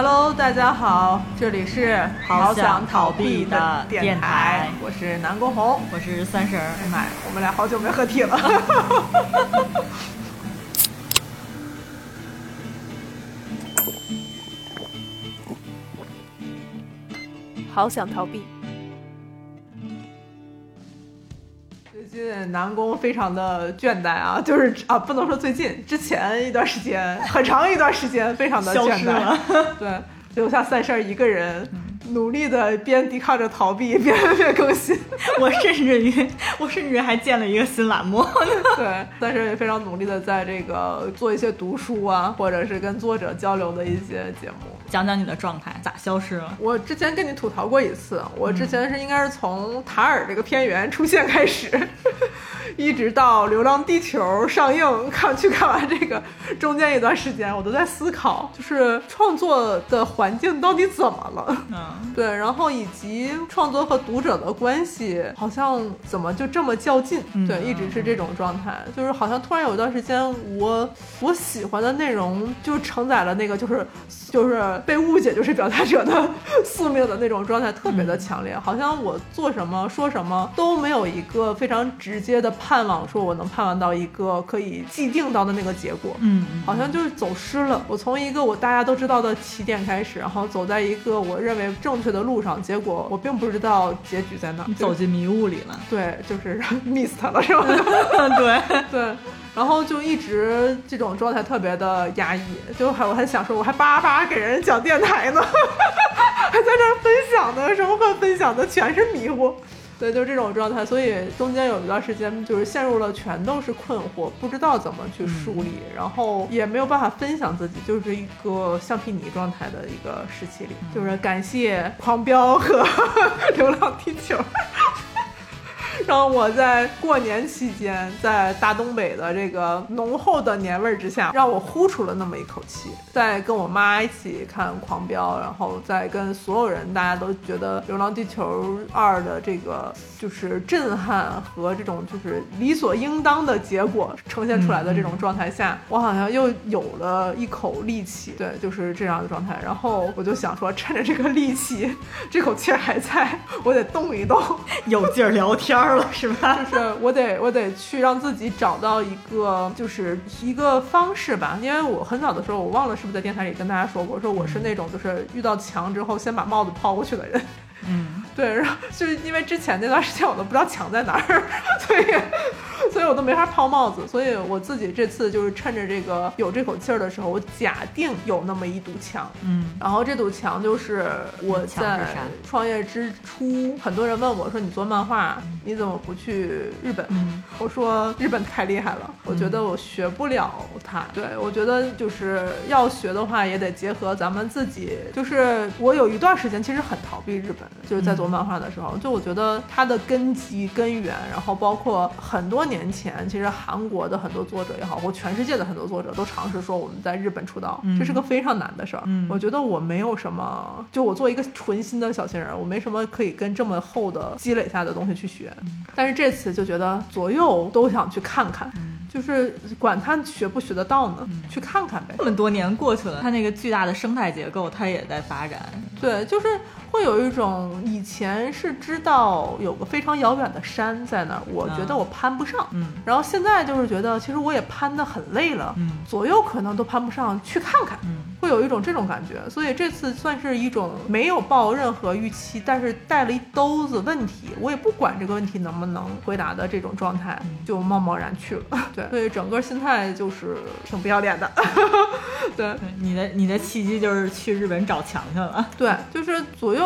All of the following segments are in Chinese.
Hello，大家好，这里是好想想逃避避的电电台我是南宫红。我是三婶儿，哎妈呀，我们俩好久没合体了。好想逃避。近南宫非常的倦怠啊，就是啊，不能说最近，之前一段时间，很长一段时间非常的消倦怠了，对，留下三婶儿一个人，努力的边抵抗着逃避，边 边更新。我甚至于我甚至还建了一个新栏目，对，但是也非常努力的在这个做一些读书啊，或者是跟作者交流的一些节目。讲讲你的状态咋消失了？我之前跟你吐槽过一次，我之前是应该是从塔尔这个片源出现开始，一直到《流浪地球》上映看去看完这个中间一段时间，我都在思考，就是创作的环境到底怎么了？嗯，对，然后以及创作和读者的关系，好像怎么就这么较劲？嗯对，一直是这种状态，就是好像突然有一段时间，我我喜欢的内容就承载了那个就是就是被误解就是表达者的宿命的那种状态，特别的强烈，好像我做什么说什么都没有一个非常直接的盼望，说我能盼望到一个可以既定到的那个结果。嗯嗯好像就是走失了。我从一个我大家都知道的起点开始，然后走在一个我认为正确的路上，结果我并不知道结局在哪走进迷雾里了，对，就是 miss 他了，是吧？对，对。然后就一直这种状态特别的压抑，就还我还想说，我还叭叭给人讲电台呢，还在这儿分享呢，什么可分享的，全是迷糊。对，就是这种状态，所以中间有一段时间就是陷入了全都是困惑，不知道怎么去梳理，然后也没有办法分享自己，就是一个橡皮泥状态的一个时期里。就是感谢狂飙和 流浪地球。让我在过年期间，在大东北的这个浓厚的年味儿之下，让我呼出了那么一口气。在跟我妈一起看《狂飙》，然后在跟所有人，大家都觉得《流浪地球二》的这个就是震撼和这种就是理所应当的结果呈现出来的这种状态下，我好像又有了一口力气。对，就是这样的状态。然后我就想说，趁着这个力气，这口气儿还在，我得动一动。有劲儿聊天儿了是吧？就是我得我得去让自己找到一个就是一个方式吧，因为我很早的时候我忘了是不是在电台里跟大家说过，说我是那种就是遇到墙之后先把帽子抛过去的人。嗯，对，然后就是因为之前那段时间我都不知道墙在哪儿，所以所以我都没法抛帽子，所以我自己这次就是趁着这个有这口气儿的时候，我假定有那么一堵墙，嗯，然后这堵墙就是我在创业之初，很多人问我说你做漫画你怎么不去日本？嗯我说日本太厉害了，我觉得我学不了它。对我觉得就是要学的话，也得结合咱们自己。就是我有一段时间其实很逃避日本，就是在做漫画的时候，就我觉得它的根基根源，然后包括很多年前，其实韩国的很多作者也好，或全世界的很多作者都尝试说我们在日本出道，这是个非常难的事儿。嗯我觉得我没有什么，就我作为一个纯新的小新人，我没什么可以跟这么厚的积累下的东西去学。但是这次就觉得左右都想去看看，就是管他学不学得到呢，去看看呗。这么多年过去了，它那个巨大的生态结构它也在发展，对，就是会有一种以前是知道有个非常遥远的山在那儿，我觉得我攀不上，嗯。然后现在就是觉得其实我也攀得很累了，嗯。左右可能都攀不上，去看看。嗯。会有一种这种感觉，所以这次算是一种没有抱任何预期，但是带了一兜子问题，我也不管这个问题能不能回答的这种状态，就贸贸然去了。对，所以整个心态就是挺不要脸的。对。对，你的你的契机就是去日本找强去了，对，就是左右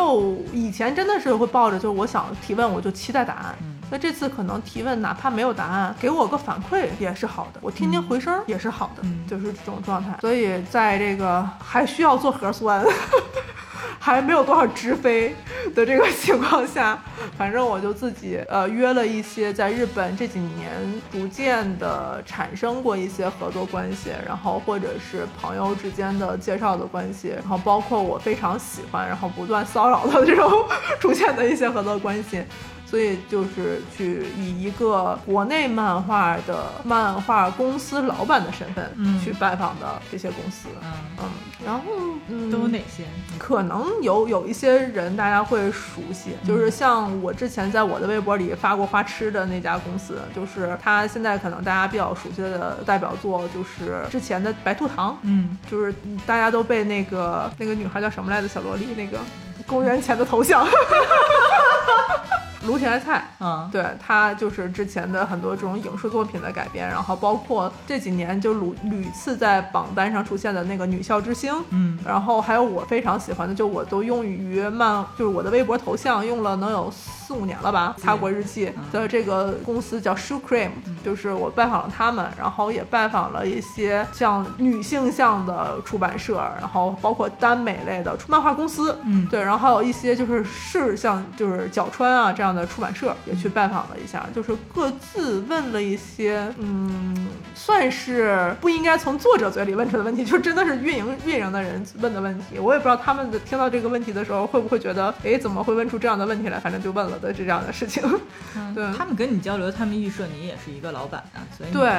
以前真的是会抱着，就是我想提问，我就期待答案。那这次可能提问，哪怕没有答案，给我个反馈也是好的，我听听回声也是好的，嗯就是这种状态。所以在这个还需要做核酸。还没有多少直飞的这个情况下，反正我就自己呃约了一些在日本这几年逐渐的产生过一些合作关系，然后或者是朋友之间的介绍的关系，然后包括我非常喜欢，然后不断骚扰的这种 出现的一些合作关系。所以就是去以一个国内漫画的漫画公司老板的身份嗯去拜访的这些公司。嗯，嗯，然后嗯，都有哪些？可能有有一些人大家会熟悉，就是像我之前在我的微博里发过花痴的那家公司，就是他现在可能大家比较熟悉的代表作就是之前的白兔糖，嗯，就是大家都被那个那个女孩叫什么来着，小萝莉那个公元前的头像。芦田爱菜，嗯，对他就是之前的很多这种影视作品的改编，然后包括这几年就屡屡次在榜单上出现的那个女校之星，嗯。然后还有我非常喜欢的，就我都用于漫，就是我的微博头像用了能有四五年了吧，擦国日记的这个公司叫 Shoe Cream，就是我拜访了他们，然后也拜访了一些像女性向的出版社，然后包括耽美类的漫画公司，嗯。对，然后还有一些就是是像就是角川啊这样的出版社也去拜访了一下，就是各自问了一些，嗯，算是不应该从作者嘴里问出的问题，就真的是运营运营的人问的问题。我也不知道他们的听到这个问题的时候会不会觉得，哎，怎么会问出这样的问题来？反正就问了的这样的事情。对他们跟你交流，他们预设你也是一个老板啊，所以对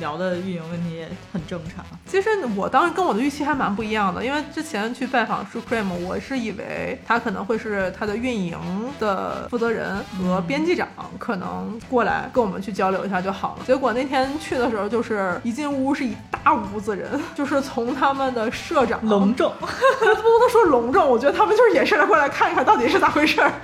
聊的运营问题也很正常。其实我当时跟我的预期还蛮不一样的，因为之前去拜访 Supreme，我是以为他可能会是他的运营的负责人和编辑长，可能过来跟我们去交流一下就好了。结果那天去的时候，就是一进屋是一大屋子人，就是从他们的社长隆重，不能说隆重，我觉得他们就是也是来过来看一看到底是咋回事儿。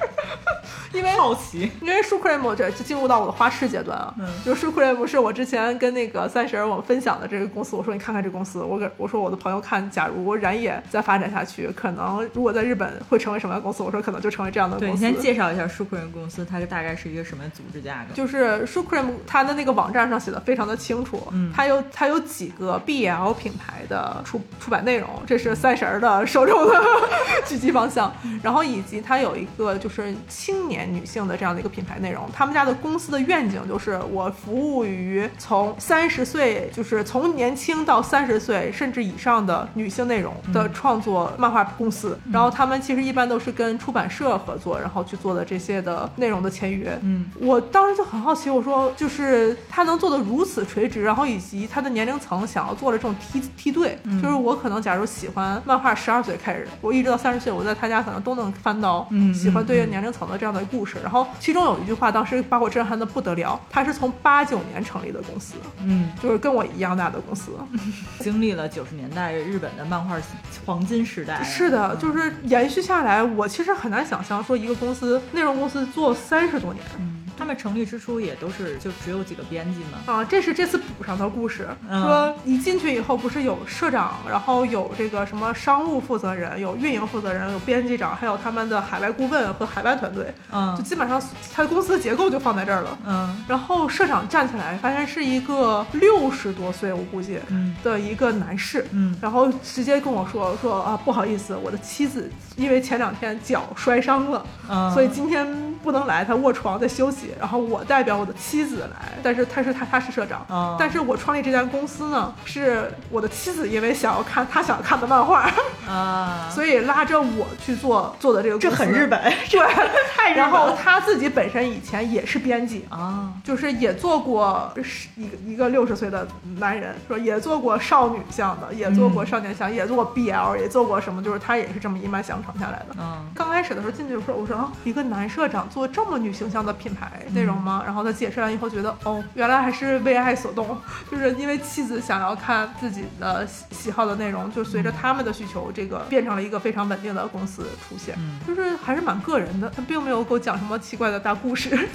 因为好奇，因为 Supreme 这就进入到我的花痴阶段啊，嗯就 Supreme 是我之前跟那个三十儿我们分享的这个公司，我说你看看这公司，我给我说我的朋友看，假如燃野再发展下去，可能如果在日本会成为什么样的公司，我说可能就成为这样的对你公司。先介绍一下舒克人公司，它大概是一个什么组织架构？就是 Supreme 它的那个网站上写的非常的清楚，嗯。它有它有几个 BL 品牌的出出版内容，这是三十儿的受众的 狙击方向，然后以及它有一个就是青年女性的这样的一个品牌内容，他们家的公司的愿景就是我服务于从三十岁，就是从年轻到三十岁甚至以上的女性内容的创作漫画公司，然后他们其实一般都是跟出版社合作，然后去做的这些的内容的签约，嗯，我当时就很好奇，我说就是他能做的如此垂直，然后以及他的年龄层想要做的这种梯梯队，就是我可能假如喜欢漫画，十二岁开始，我一直到三十岁，我在他家可能都能翻到嗯喜欢对应年龄层的这样的故事。然后其中有一句话当时把我震撼的不得了，他是从八九年成立的公司，嗯，就是跟我一样大的公司。经历了九十年代日本的漫画黄金时代。是的，就是延续下来，我其实很难想象说一个公司内容公司做三十多年。嗯，他们成立之初也都是就只有几个编辑嘛。啊，这是这次补上的故事。嗯说一进去以后，不是有社长，然后有这个什么商务负责人，有运营负责人，有编辑长，还有他们的海外顾问和海外团队，就嗯基本上他公司的结构就放在这儿了。嗯然后社长站起来，发现是一个六十多岁，我估计嗯的一个男士。嗯然后直接跟我说说啊，不好意思，我的妻子因为前两天脚摔伤了，嗯，所以今天不能来，他卧床在休息。然后我代表我的妻子来，但是他是他他是社长，哦但是我创立这家公司呢，是我的妻子因为想要看他想看的漫画，啊，所以拉着我去做做的这个公司。这很日，本，对，太日本然后他自己本身以前也是编辑。啊，就是也做过是一个一个六十岁的男人，说也做过少女向的，也做过嗯少年向，也做过 BL，也做过什么，就是他也是这么一脉相承下来的。嗯刚开始的时候进去的时候，我说啊，一个男社长做这么女形象的品牌内容吗？然后他解释完以后，觉得哦，原来还是为爱所动，就是因为妻子想要看自己的喜喜好的内容，就随着他们的需求，这个变成了一个非常稳定的公司出现，嗯就是还是蛮个人的，他并没有给我讲什么奇怪的大故事。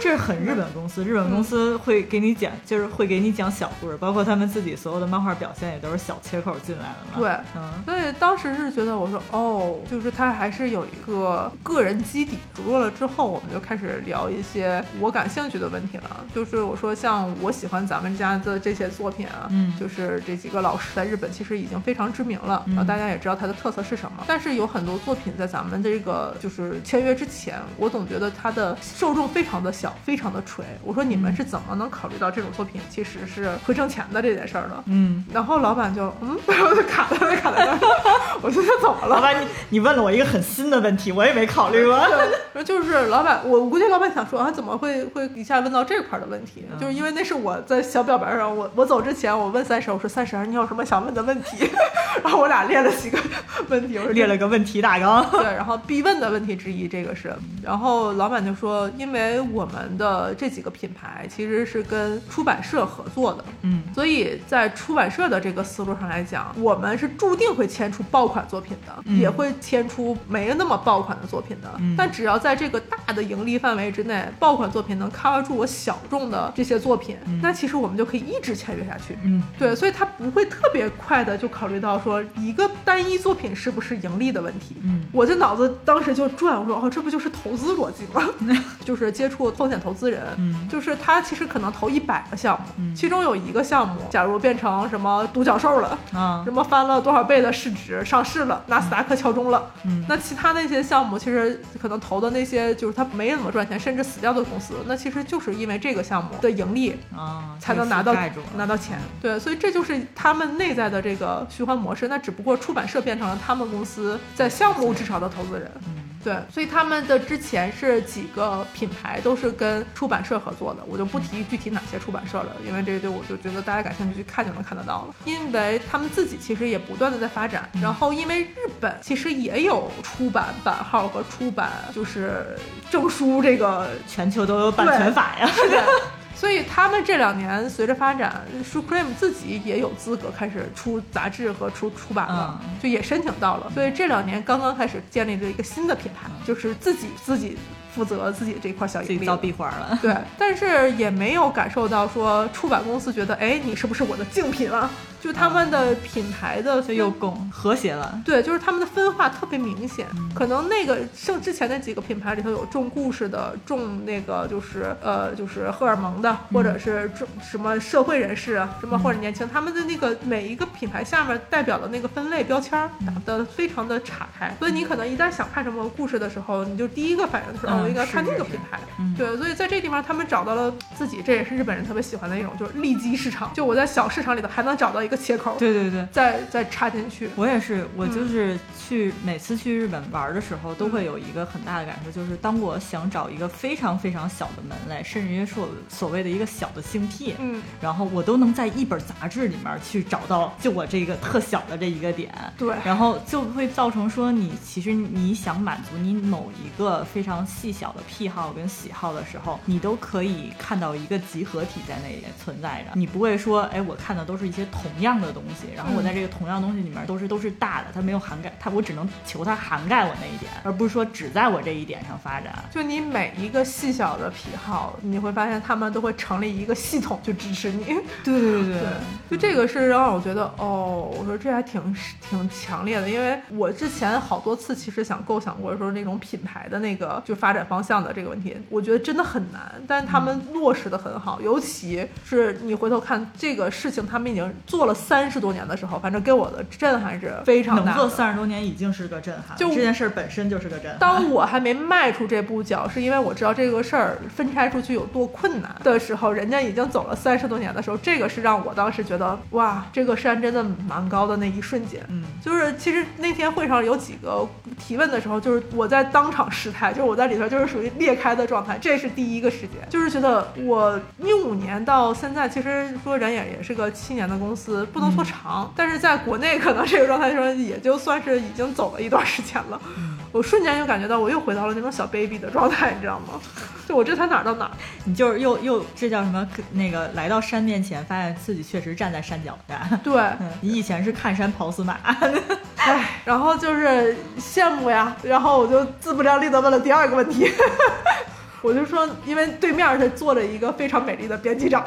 这是很日本公司，日本公司会给你讲，就是会给你讲小故事，包括他们自己所有的漫画表现也都是小切口进来的嘛。对嗯所以当时是觉得，我说哦，就是他还是有一个个人基底。熟络了之后，我们就开始聊一些我感兴趣的问题了。就是我说，像我喜欢咱们家的这些作品啊，嗯就是这几个老师在日本其实已经非常知名了，嗯然后大家也知道他的特色是什么。但是有很多作品在咱们这个就是签约之前，我总觉得他的受众非常的小。小，非常的锤。我说你们是怎么能考虑到这种作品其实是会挣钱的这件事儿的？嗯，然后老板就嗯，然后就卡在那卡在那儿，我说他怎么了？老板，你你问了我一个很新的问题，我也没考虑过。对，就是老板，我估计老板想说啊，怎么会会一下问到这块儿的问题？嗯就是因为那是我在小表白上，我我走之前我问三婶，我说三婶，你有什么想问的问题？然后我俩列了几个问题，我说列了个问题大纲。对，然后必问的问题之一，这个是。然后老板就说，因为我们的这几个品牌其实是跟出版社合作的，嗯所以在出版社的这个思路上来讲，我们是注定会签出爆款作品的，嗯也会签出没那么爆款的作品的。嗯但只要在这个大的盈利范围之内，爆款作品能 cover 住我小众的这些作品，那其实我们就可以一直签约下去。嗯对，所以他不会特别快的就考虑到说一个单一作品是不是盈利的问题。嗯我这脑子当时就转，我说哦，这不就是投资逻辑吗？就是接触风险投资人，嗯就是他其实可能投一百个项目，嗯其中有一个项目，假如变成什么独角兽了。啊什么翻了多少倍的市值上市了，纳斯达克敲钟了。嗯那其他那些项目，其实可能投的那些就是他没怎么赚钱，甚至死掉的公司，那其实就是因为这个项目的盈利啊，才能拿到拿到钱。对，所以这就是他们内在的这个循环模式。那只不过出版社变成了他们公司在项目至少的投资人。嗯对，所以他们的之前是几个品牌都是跟出版社合作的，我就不提具体哪些出版社了，因为这个我就觉得大家感兴趣去看就能看得到了。因为他们自己其实也不断的在发展，然后因为日本其实也有出版版号和出版就是证书这个全球都有版权法呀。对，所以他们这两年随着发展，Supreme 自己也有资格开始出杂志和出出版了，嗯就也申请到了。所以这两年刚刚开始建立了一个新的品牌，就是自己自己负责自己这块小盈利自己造。壁花了。对，但是也没有感受到说出版公司觉得，哎，你是不是我的竞品啊？就他们的品牌的就又共和谐了。对，就是他们的分化特别明显，嗯。可能那个像之前那几个品牌里头有重故事的，重那个就是呃就是荷尔蒙的，或者是重什么社会人士啊，什么或者年轻，他们的那个每一个品牌下面代表的那个分类标签儿打的非常的岔开，所以你可能一旦想看什么故事的时候，你就第一个反应就是、哦，嗯我应该看那个品牌。嗯。对，所以在这地方他们找到了自己，这也是日本人特别喜欢的一种，就是利基市场，就我在小市场里头还能找到一个切口，对对对。再再插进去。我也是，我嗯就是去、每次去日本玩的时候，都会有一个很大的感受，就是当我想找一个非常非常小的门类，甚至于是我所谓的一个小的性癖，嗯，然后我都能在一本杂志里面去找到就我这个特小的这一个点，对然后就会造成说你其实你想满足你某一个非常细小的癖好跟喜好的时候，你都可以看到一个集合体在那里存在着，你不会说，哎，我看的都是一些同样的东西，然后我在这个同样东西里面都是都是大的，它没有涵盖，它我只能求它涵盖我那一点，而不是说只在我这一点上发展。就你每一个细小的癖好，你会发现他们都会成立一个系统去支持你。对对对 对，就这个是让我觉得，哦，我说这还挺挺强烈的，因为我之前好多次其实想构想过说那种品牌的那个就发展方向的这个问题，我觉得真的很难，但是他们落实的很好，尤其是你回头看这个事情，他们已经做了三十多年的时候，反正给我的震撼是非常大的。做三十多年已经是个震撼，就这件事儿本身就是个震撼。当我还没迈出这步脚，是因为我知道这个事儿分拆出去有多困难的时候，人家已经走了三十多年的时候，这个是让我当时觉得哇，这个山真的蛮高的那一瞬间。嗯，就是其实那天会上有几个提问的时候，就是我在当场失态，就是我在里头就是属于裂开的状态，这是第一个时间，就是觉得我一五年到现在，其实说人也也是个七年的公司，不能说长，但是在国内可能这个状态说也就算是已经走了一段时间了。我瞬间就感觉到我又回到了那种小 baby 的状态，你知道吗？就我这才哪儿到哪儿。你就是又又这叫什么？那个来到山面前，发现自己确实站在山脚下。对，嗯，你以前是看山跑死马，唉，然后就是羡慕呀，然后我就自不量力的问了第二个问题，我就说，因为对面是坐着一个非常美丽的编辑长，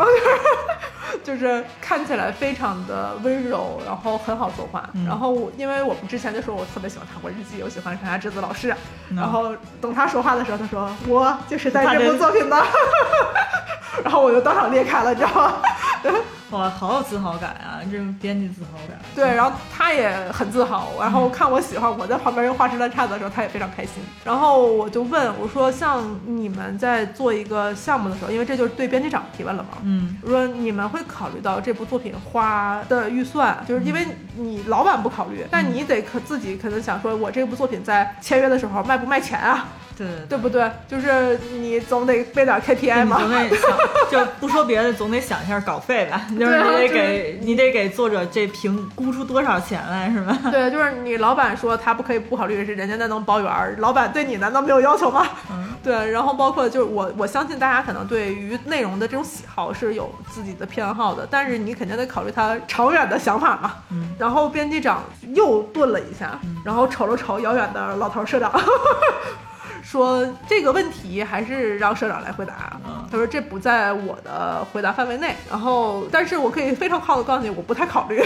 就是看起来非常的温柔，然后很好说话。嗯然后我因为我们之前就说我特别喜欢糖果日记，我喜欢山下智子老师，嗯然后等他说话的时候，他说我就是在这部作品的，然后我就当场裂开了，你知道吗？哇，好有自豪感啊！这种编辑自豪感。对，然后他也很自豪，然后看我喜欢，我在旁边用花枝乱颤的时候，他也非常开心。然后我就问我说：“像你们在做一个项目的时候，因为这就是对编辑长提问了嘛，嗯我说你们会考虑到这部作品花的预算，就是因为你老板不考虑，但你得可自己可能想说，我这部作品在签约的时候卖不卖钱啊，对对对不对？就是你总得背点 KPI 嘛。你总得想，就不说别的，总得想一下稿费吧。就是你得就是给你得给作者这评估出多少钱来，是吧？对，就是你老板说他不可以不考虑，是人家那能包圆儿，老板对你难道没有要求吗？嗯，对，然后包括就是我我相信大家可能对于内容的这种喜好是有自己的偏好的，但是你肯定得考虑他长远的想法嘛。嗯，然后编辑长又顿了一下，然后瞅了瞅遥远的老头社长。说这个问题还是让社长来回答。嗯他说这不在我的回答范围内，然后但是我可以非常靠的告诉你，我不太考虑。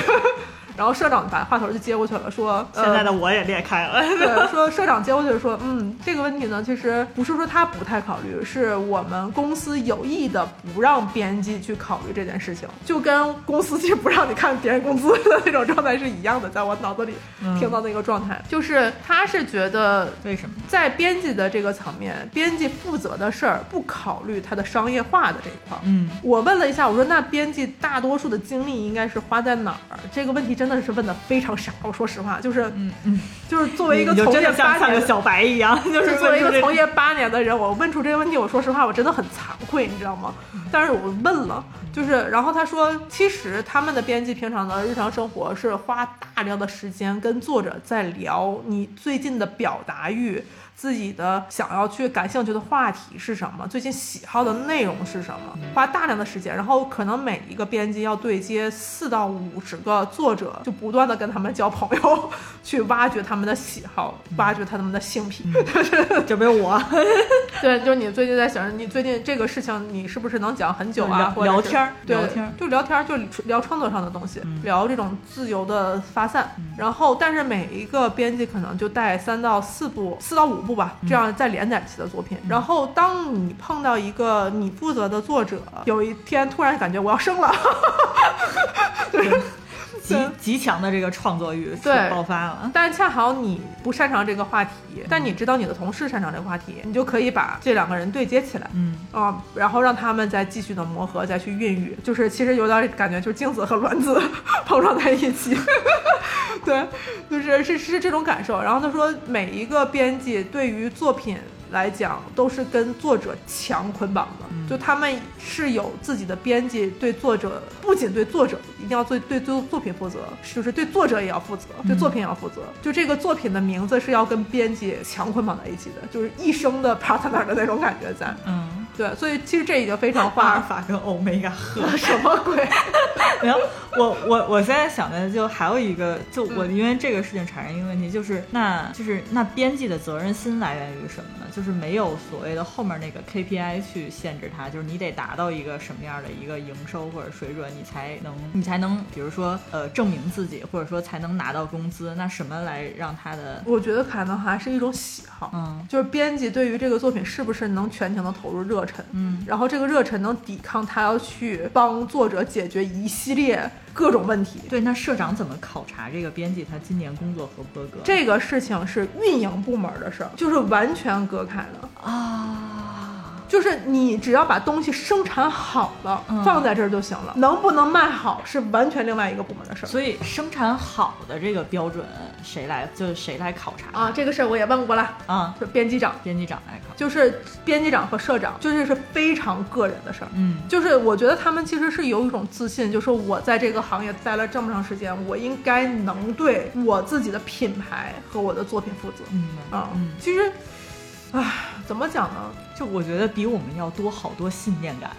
然后社长把话头就接过去了，说现在呃的我也裂开了。对，说社长接过去说，嗯，这个问题呢，其实不是说他不太考虑，是我们公司有意的不让编辑去考虑这件事情，就跟公司其实不让你看别人工资的那种状态是一样的，在我脑子里嗯听到那个状态，就是他是觉得为什么？在编辑的这个层面，编辑负责的事儿不考虑他的商业化的这一块儿。嗯，我问了一下，我说那编辑大多数的精力应该是花在哪儿？这个问题真的是问的非常傻。我说实话，就是嗯嗯，就是作为一个从业八年的，小白一样，就就是是作为一个从业八年的人，我问出这个问题，我说实话，我真的很惭愧，你知道吗？但是我问了，就是然后他说，其实他们的编辑平常的日常生活是花大量的时间跟作者在聊你最近的表达欲。自己的想要去感兴趣的话题是什么？最近喜好的内容是什么？花大量的时间，然后可能每一个编辑要对接四到五十个作者，就不断的跟他们交朋友，去挖掘他们的喜好，挖掘他们的性癖。就没有我 对，就是你最近在想，你最近这个事情，你是不是能讲很久啊？聊或者聊天儿对，聊天就聊天儿，就聊创作上的东西，聊这种自由的发散。然后，但是每一个编辑可能就带三到四部、四到五部吧，这样再连载起的作品。然后，当你碰到一个你负责的作者，有一天突然感觉我要生了，极极强的这个创作欲对爆发了。但恰好你不擅长这个话题，但你知道你的同事擅长这个话题，你就可以把这两个人对接起来。嗯，啊，然后让他们再继续的磨合，再去孕育，就是其实有点感觉，就是精子和卵子 碰撞在一起，对，就是是是这种感受。然后他说，每一个编辑对于作品来讲，都是跟作者强捆绑的，就他们是有自己的编辑对作者，不仅对作者一定要对对作作品负责，就是对作者也要负责，对作品也要负责。就这个作品的名字是要跟编辑强捆绑在一起的，就是一生的 partner 的那种感觉在。嗯，对，所以其实这已经非常阿尔法跟欧米伽合 什么鬼？然后我我我现在想的就还有一个，就我嗯因为这个事情产生一个问题，就是那就是那编辑的责任心来源于什么呢？就是没有所谓的后面那个 KPI 去限制它，就是你得达到一个什么样的一个营收或者水准，你才能你才能比如说呃证明自己，或者说才能拿到工资。那什么来让他的我觉得可能还是一种喜好，嗯就是编辑对于这个作品是不是能全情的投入热忱，嗯然后这个热忱能抵抗他要去帮作者解决一系列各种问题。对，那社长怎么考察这个编辑他今年工作合不合格？这个事情是运营部门的事儿，就是完全隔开的。啊，就是你只要把东西生产好了，嗯放在这儿就行了。能不能卖好是完全另外一个部门的事儿。所以生产好的这个标准谁来就是谁来考察啊，这个事儿我也问过了，啊？就编辑长，编辑长来考。就是编辑长和社长，就是是非常个人的事儿。嗯就是我觉得他们其实是有一种自信，就是我在这个行业待了这么长时间，我应该能对我自己的品牌和我的作品负责。嗯啊、嗯，其实，唉，怎么讲呢？就我觉得比我们要多好多信念感。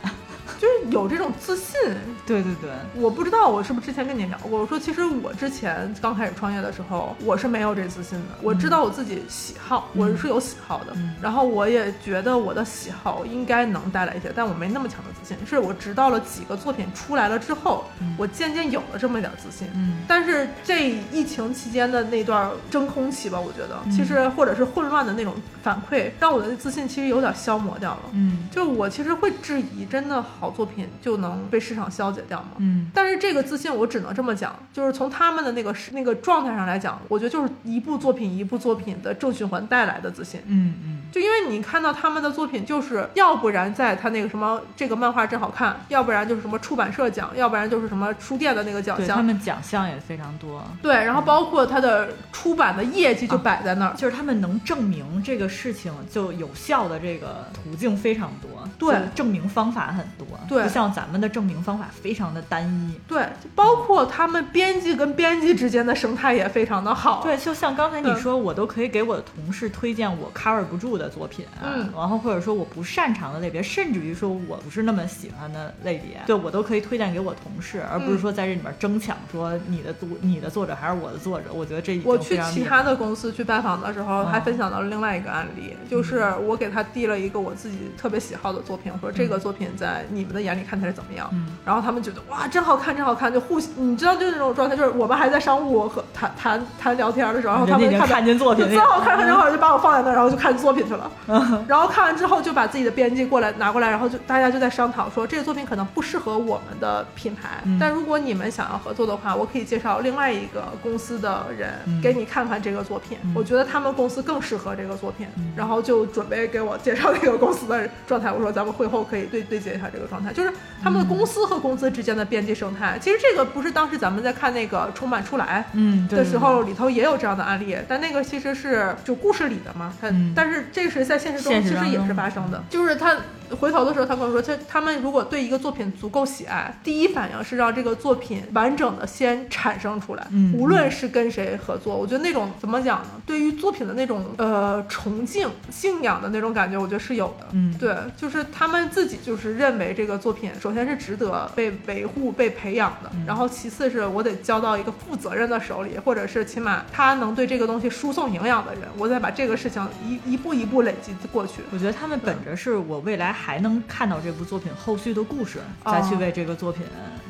就是有这种自信。对对对，我不知道我是不是之前跟你聊过，我说其实我之前刚开始创业的时候，我是没有这自信的。我知道我自己喜好，我是有喜好的，嗯然后我也觉得我的喜好应该能带来一些，但我没那么强的自信。是我直到了几个作品出来了之后，我渐渐有了这么一点自信。嗯但是这疫情期间的那段真空期吧，我觉得其实或者是混乱的那种反馈，让我的自信其实有点消磨掉了。嗯就我其实会质疑，真的好作品就能被市场消解掉吗？嗯但是这个自信我只能这么讲，就是从他们的那个那个状态上来讲，我觉得就是一部作品一部作品的正循环带来的自信。嗯嗯就因为你看到他们的作品，就是要不然在他那个什么这个漫画真好看，要不然就是什么出版社奖，要不然就是什么书店的那个奖项他。们奖项也非常多。对，然后包括他的出版的业绩就摆在那儿。就是他们能证明这个事情就有效的这个途径非常多，对证明方法很多，对不像咱们的证明方法非常的单一。对，就包括他们编辑跟编辑之间的生态也非常的好。对，就像刚才你嗯说，我都可以给我的同事推荐我 cover 不住的作品，啊嗯然后或者说我不擅长的类别，甚至于说我不是那么喜欢的类别，对我都可以推荐给我同事，而不是说在这里面争抢说你的作你的作者还是我的作者。我觉得这我去其他的公司去拜访的时候，嗯还分享到了另外一个案例，就是我给他递了一个我自己特别喜好的作品，我说这个作品在你们的眼里看起来怎么样？嗯然后他们觉得哇，真好看，真好看，就互你知道就是那种状态，就是我们还在商务和谈谈谈聊天的时候，然后他们看到人家已经看见作品就那个真好看，很好，就把我放在那儿，然后就看作品去了。然后看完之后就把自己的编辑过来拿过来，然后就大家就在商讨说这个作品可能不适合我们的品牌，嗯但如果你们想要合作的话，我可以介绍另外一个公司的人嗯给你看看这个作品，嗯我觉得他们公司更适合这个作品，嗯然后就准备给我介绍那个公司的状态。我说咱们会后可以对对接一下这个状态，就是他们的公司和公司之间的边界生态。其实这个不是当时咱们在看那个《充满出来》嗯的时候，里头也有这样的案例，但那个其实是就故事里的嘛，它、嗯但是这是在现实中其实也是发生的，就是他。回头的时候，他跟我说，他他们如果对一个作品足够喜爱，第一反应是让这个作品完整的先产生出来，嗯无论是跟谁合作，我觉得那种怎么讲呢？对于作品的那种呃崇敬、信仰的那种感觉，我觉得是有的。嗯对，就是他们自己就是认为这个作品，首先是值得被维护、被培养的，嗯然后其次是我得交到一个负责任的手里，或者是起码他能对这个东西输送营养的人，我再把这个事情一一步一步累积过去。我觉得他们本着是我未来还能看到这部作品后续的故事，哦再去为这个作品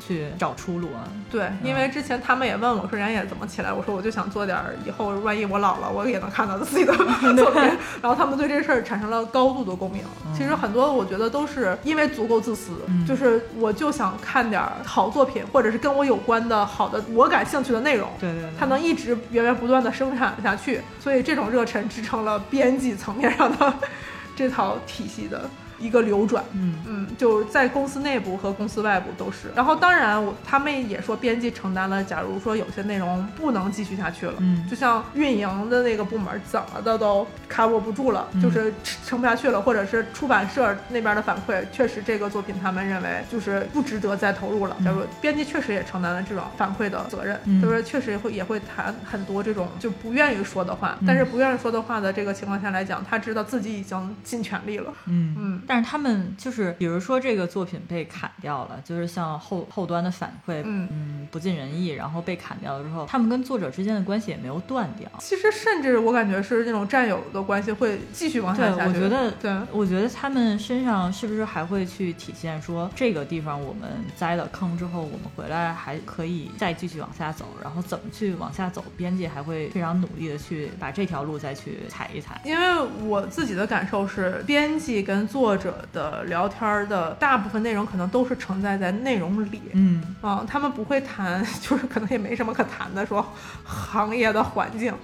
去找出路啊。对，因为之前他们也问我说冉野怎么起来，我说我就想做点儿以后万一我老了，我也能看到自己的作品。然后他们对这事儿产生了高度的共鸣。其实很多我觉得都是因为足够自私，嗯就是我就想看点儿好作品，或者是跟我有关的好的我感兴趣的内容。对对对，它能一直源源不断的生产下去，所以这种热忱支撑了编辑层面上的 这套体系的一个流转。嗯嗯，就是在公司内部和公司外部都是。然后当然我他们也说，编辑承担了，假如说有些内容不能继续下去了，嗯就像运营的那个部门怎么的都 cover 不住了，嗯就是撑不下去了，或者是出版社那边的反馈，确实这个作品他们认为就是不值得再投入了。嗯假如编辑确实也承担了这种反馈的责任，嗯就是确实会也会谈很多这种就不愿意说的话，嗯但是不愿意说的话的这个情况下来讲，他知道自己已经尽全力了。嗯嗯但是他们就是，比如说这个作品被砍掉了，就是像后后端的反馈，嗯不尽人意，然后被砍掉了之后，他们跟作者之间的关系也没有断掉。其实甚至我感觉是那种战友的关系会继续往，下下去。我觉得，对，我觉得他们身上是不是还会去体现说，这个地方我们栽了坑之后，我们回来还可以再继续往下走，然后怎么去往下走，编辑还会非常努力的去把这条路再去踩一踩。因为我自己的感受是，编辑跟作者的聊天儿的大部分内容可能都是承载在内容里。嗯啊、他们不会谈，就是可能也没什么可谈的，说行业的环境，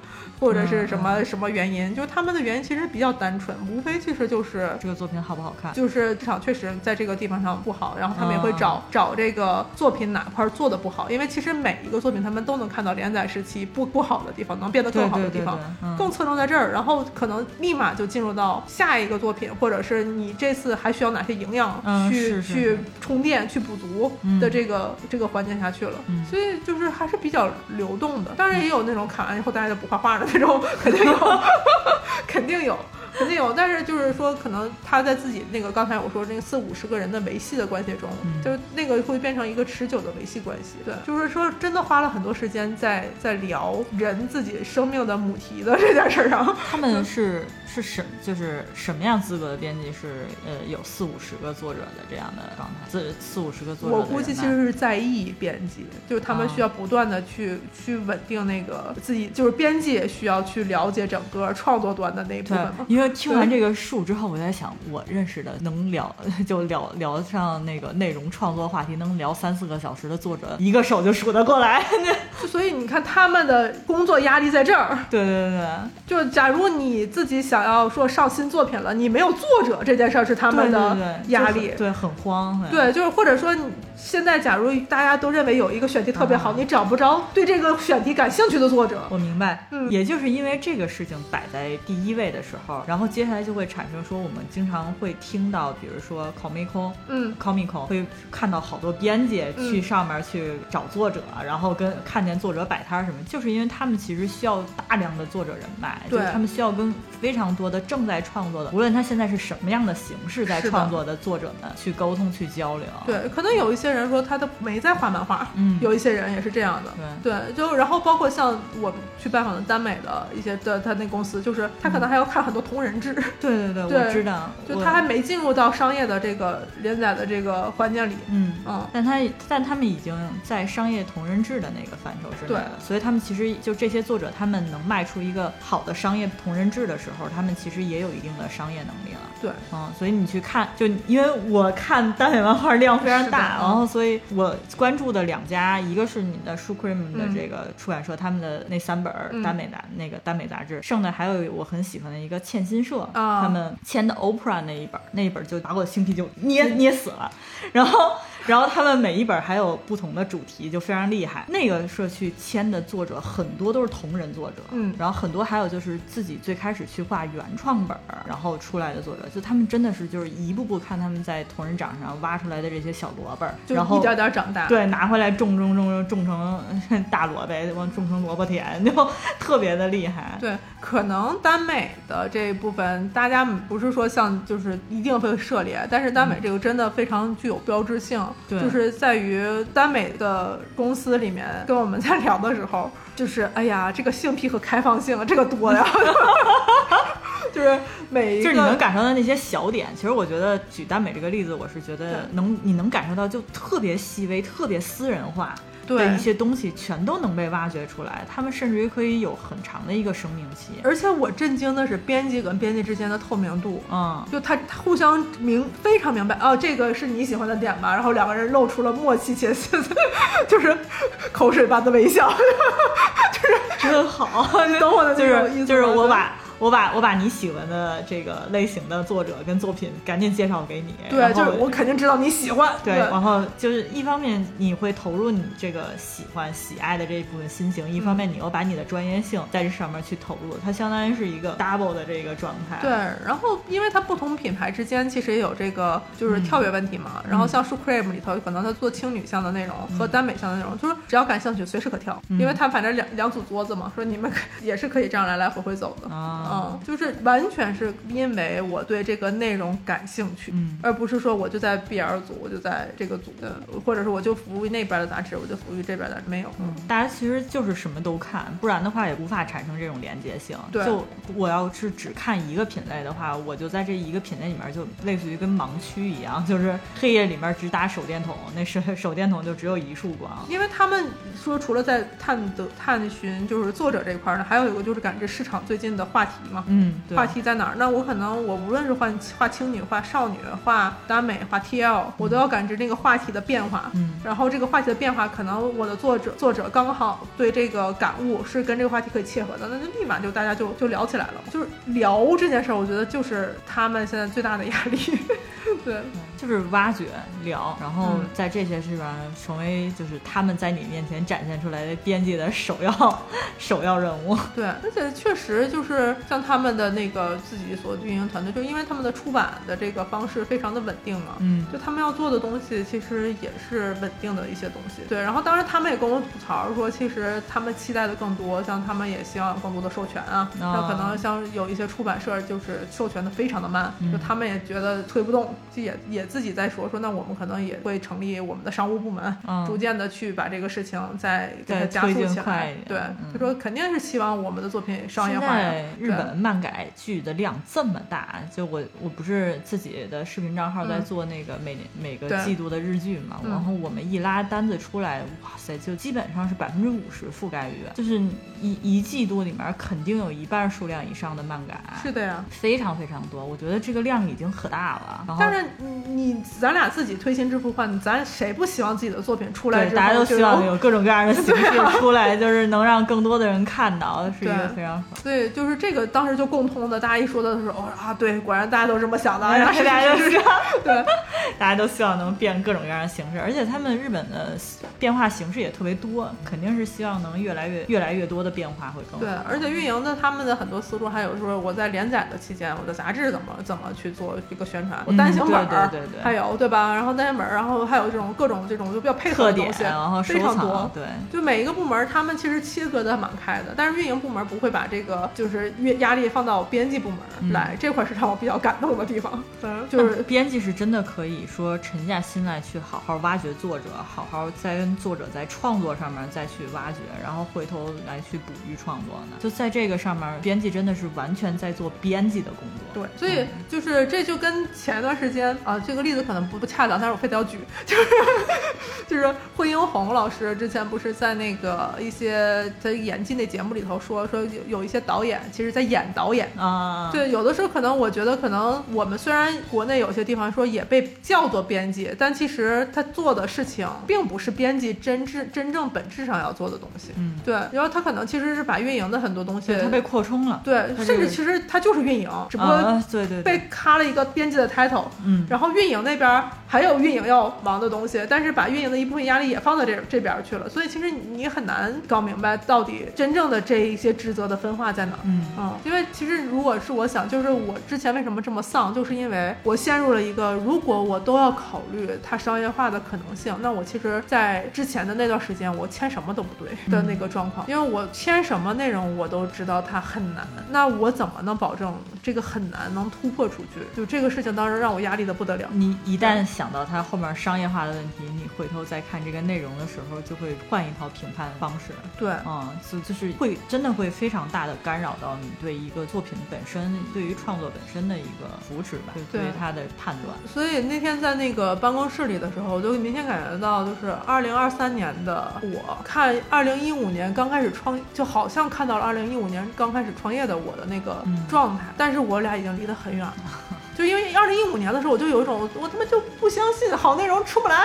或者是什么、什么原因，就是他们的原因其实比较单纯，无非其实就是这个作品好不好看？就是市场确实在这个地方上不好，然后他们也会嗯找、找这个作品哪块儿做的不好，因为其实每一个作品他们都能看到连载时期不不好的地方，能变得更好的地方。更侧重在这儿，然后可能立马就进入到下一个作品，或者是你这次还需要哪些营养嗯去、去充电、去补足嗯的这个、这个环节下去了。嗯所以就是还是比较流动的，当然也有那种砍完以后大家就不画画的这种，肯定有，肯定有。肯定有，但是就是说，可能他在自己那个刚才我说那个四五十个人的维系的关系中，嗯就是那个会变成一个持久的维系关系。对，就是说真的花了很多时间在在聊人自己生命的母题的这件事儿上。他们 是是什就是什么样资格的编辑是呃有四五十个作者的这样的状态，四四五十个作者我估计其实是在意编辑，就是他们啊需要不断的去、去稳定那个自己，就是编辑也需要去了解整个创作端的那一部分嘛，。因为为听完这个数之后，我在想，我认识的能聊就聊聊上那个内容创作话题，能聊三四个小时的作者，一个手就数得过来。就 所以你看他们的工作压力在这儿。对对对就假如你自己想要说上新作品了，你没有作者这件事儿是他们的，压力。对，很慌。对，就是或者说你现在假如大家都认为有一个选题特别好，啊你找不着对这个选题感兴趣的作者。我明白，嗯也就是因为这个事情摆在第一位的时候，然后接下来就会产生说，我们经常会听到，比如说 Comico。嗯 Comico 会看到好多编辑去上面去找作者，然后跟看见作者摆摊什么，就是因为他们其实需要大量的作者人脉，对就是他们需要跟非常多的正在创作的，无论他现在是什么样的形式在创作的作者们去沟通去交流。对，可能有一些人说他都没在画漫画，嗯有一些人也是这样的。对对，就然后包括像我去拜访的耽美的一些的他那公司，就是他可能还要看很多同人志，对对对，对我知道，就他还没进入到商业的这个连载的这个环境里。嗯。嗯，但他但他们已经在商业同人志的那个范畴之内了，所以他们其实就这些作者，他们能卖出一个好的商业同人志的时候，他们其实也有一定的商业能力了。对，嗯，所以你去看，就因为我看耽美漫画量非常大，嗯然后所以我关注的两家，一个是你的 Shucreme 的嗯。这个出版社，他们的那三本耽美杂那个耽美杂志，剩的还有我很喜欢的一个欠薪社，啊他们签的 Oprah 那一本儿，那一本儿就把我的性癖就捏捏死了，然后。然后他们每一本还有不同的主题，就非常厉害。那个社区签的作者很多都是同人作者，嗯然后很多还有就是自己最开始去画原创本儿，然后出来的作者，就他们真的是就是一步步看他们在同人掌上挖出来的这些小萝卜儿，然后一点点长大。对拿回来种种种种成大萝卜，往种成萝卜田，就特别的厉害。对，可能耽美的这一部分，大家不是说像就是一定会涉猎，但是耽美这个真的非常具有标志性，嗯对。就是在于耽美的公司里面，跟我们在聊的时候，就是哎呀，这个性癖和开放性这个多呀，就是每一个就是你能感受到那些小点，其实我觉得举耽美这个例子，我是觉得能你能感受到就特别细微、特别私人化的对一些东西，全都能被挖掘出来。他们甚至于可以有很长的一个生命期。而且我震惊的是编辑跟编辑之间的透明度。嗯，就他他互相明非常明白哦，这个是你喜欢的点吧？然后两个人露出了默契且 就是口水般的微笑，就是真好，你懂我的就是就是我把我把我把你喜欢的这个类型的作者跟作品赶紧介绍给你，对，就是我肯定知道你喜欢，对，然后就是一方面你会投入你这个喜欢喜爱的这一部分心情，一方面你又把你的专业性在这上面去投入，它相当于是一个 double 的这个状态。对，然后因为它不同品牌之间其实也有这个就是跳跃问题嘛。然后像 Supreme 里头，可能它做轻女向的内容和耽美向的内容，就是只要感兴趣随时可跳，因为它反正两两组桌子嘛，说你们可 也是可以这样来来回回走的。啊，嗯，就是完全是因为我对这个内容感兴趣，嗯而不是说我就在 BL 组，我就在这个组的，或者是我就服务于那边的杂志，我就服务于这边的，没有。嗯，大家其实就是什么都看，不然的话也无法产生这种连接性。对就我要是只看一个品类的话，我就在这一个品类里面就类似于跟盲区一样，就是黑夜里面只打手电筒，那是 手电筒就只有一束光。因为他们说，除了在探得探寻就是作者这一块呢，还有一个就是感知市场最近的话题嘛。嗯，对话题在哪儿？那我可能我无论是画画青女、画少女、画耽美、画 TL，我都要感知那个话题的变化。嗯，然后这个话题的变化，可能我的作者作者刚好对这个感悟是跟这个话题可以切合的，那就立马就大家就就聊起来了。就是聊这件事儿，我觉得就是他们现在最大的压力。对，就是挖掘聊，然后嗯。在这些上面成为就是他们在你面前展现出来的编辑的首要 首要任务。对，而且确实就是像他们的那个自己所运营团队，就因为他们的出版的这个方式非常的稳定嘛，嗯。就他们要做的东西其实也是稳定的一些东西。对，然后当然他们也跟我吐槽说，其实他们期待的更多，像他们也希望有更多的授权啊，哦那、可能像有一些出版社就是授权的非常的慢，嗯。就他们也觉得推不动，就也也自己在说说，那我们可能也会成立我们的商务部门，嗯逐渐的去把这个事情再给它再推进加速起来。对，嗯他说肯定是希望我们的作品商业化。日本漫改剧的量这么大，就我我不是自己的视频账号在嗯做那个每年、每个季度的日剧嘛，嗯然后我们一拉单子出来，哇塞，就基本上是百分之五十覆盖率，就是一一季度里面肯定有一半数量以上的漫改，是的呀。非常非常多，我觉得这个量已经可大了。然后但是你你咱俩自己推心置腹换，咱谁不希望自己的作品出来对，大家都希望有各种各样的 形式出来，就是能让更多的人看到，是一个非常好。对，就是这个当时就共通的，大家一说的时候，啊，对，果然大家都这么想的，然后，大家就是这样，对，大家都希望能变各种各样的形式，而且他们日本的变化形式也特别多，肯定是希望能越来越越来越多的变化会更好。对，而且运营的他们的很多思路，还有说我在连载的期间，我的杂志怎么怎么去做这个宣传，我嗯单对对对对还有对吧？然后单行本儿，然后还有这种各种这种就比较配合的东西，然后非常多，。对，就每一个部门，他们其实切割的蛮开的，但是运营部门不会把这个就是越压力放到编辑部门来，这块是让我比较感动的地方。嗯，就是编辑是真的可以说沉下心来去好好挖掘作者，好好再跟作者在创作上面再去挖掘，然后回头来去哺育创作呢。就在这个上面，编辑真的是完全在做编辑的工作。对，所以就是这就跟前一段时间啊，这个例子可能不不恰当，但是我非得要举，就是就是惠英红老师之前不是在那个一些在演技那节目里头说说有有一些导演其实在演导演。啊，对，有的时候可能我觉得，可能我们虽然国内有些地方说也被叫做编辑，但其实他做的事情并不是编辑真质真正本质上要做的东西。嗯，对，然后他可能其实是把运营的很多东西，对，它被扩充了。对，甚至其实他就是运营，只不过对对，被卡了一个编辑的 title，嗯，然后运营那边还有运营要忙的东西，但是把运营的一部分压力也放到这这边去了，所以其实你很难搞明白到底真正的这一些职责的分化在哪儿。嗯嗯，因为其实如果是我想，就是我之前为什么这么丧，就是因为我陷入了一个，如果我都要考虑它商业化的可能性，那我其实，在之前的那段时间，我签什么都不对的那个状况，因为我签什么内容我都知道它很难，那我怎么能保证这个很难能突破出去？就这个事情当时让我压力的不得了。你一旦想到它后面商业化的问题，你回头再看这个内容的时候，就会换一套评判方式。对，嗯，就就是会真的会非常大的干扰到你对一个作品本身，对于创作本身的一个扶持吧，就对于它的判断。所以那天在那个办公室里的时候，我就明显感觉到，就是二零二三年的我看二零一五年刚开始创，就好像看到了二零一五年刚开始创业的我的那个嗯状态，但是我俩已经离得很远了。就因为二零一五年的时候，我就有一种我他妈就不相信好内容出不来，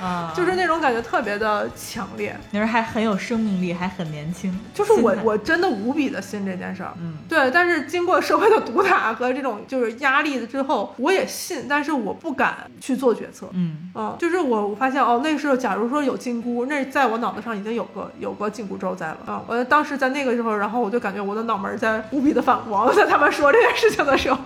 啊，就是那种感觉特别的强烈。那时候还很有生命力，还很年轻，就是我我真的无比的信这件事儿，嗯对，但是经过社会的毒打和这种就是压力之后，我也信，但是我不敢去做决策。嗯嗯，就是我我发现哦，那时候假如说有紧箍，那在我脑子上已经有个有个紧箍咒在了啊、我当时在那个时候，然后我就感觉我的脑门儿在无比的反光，在他们说这件事情的时候，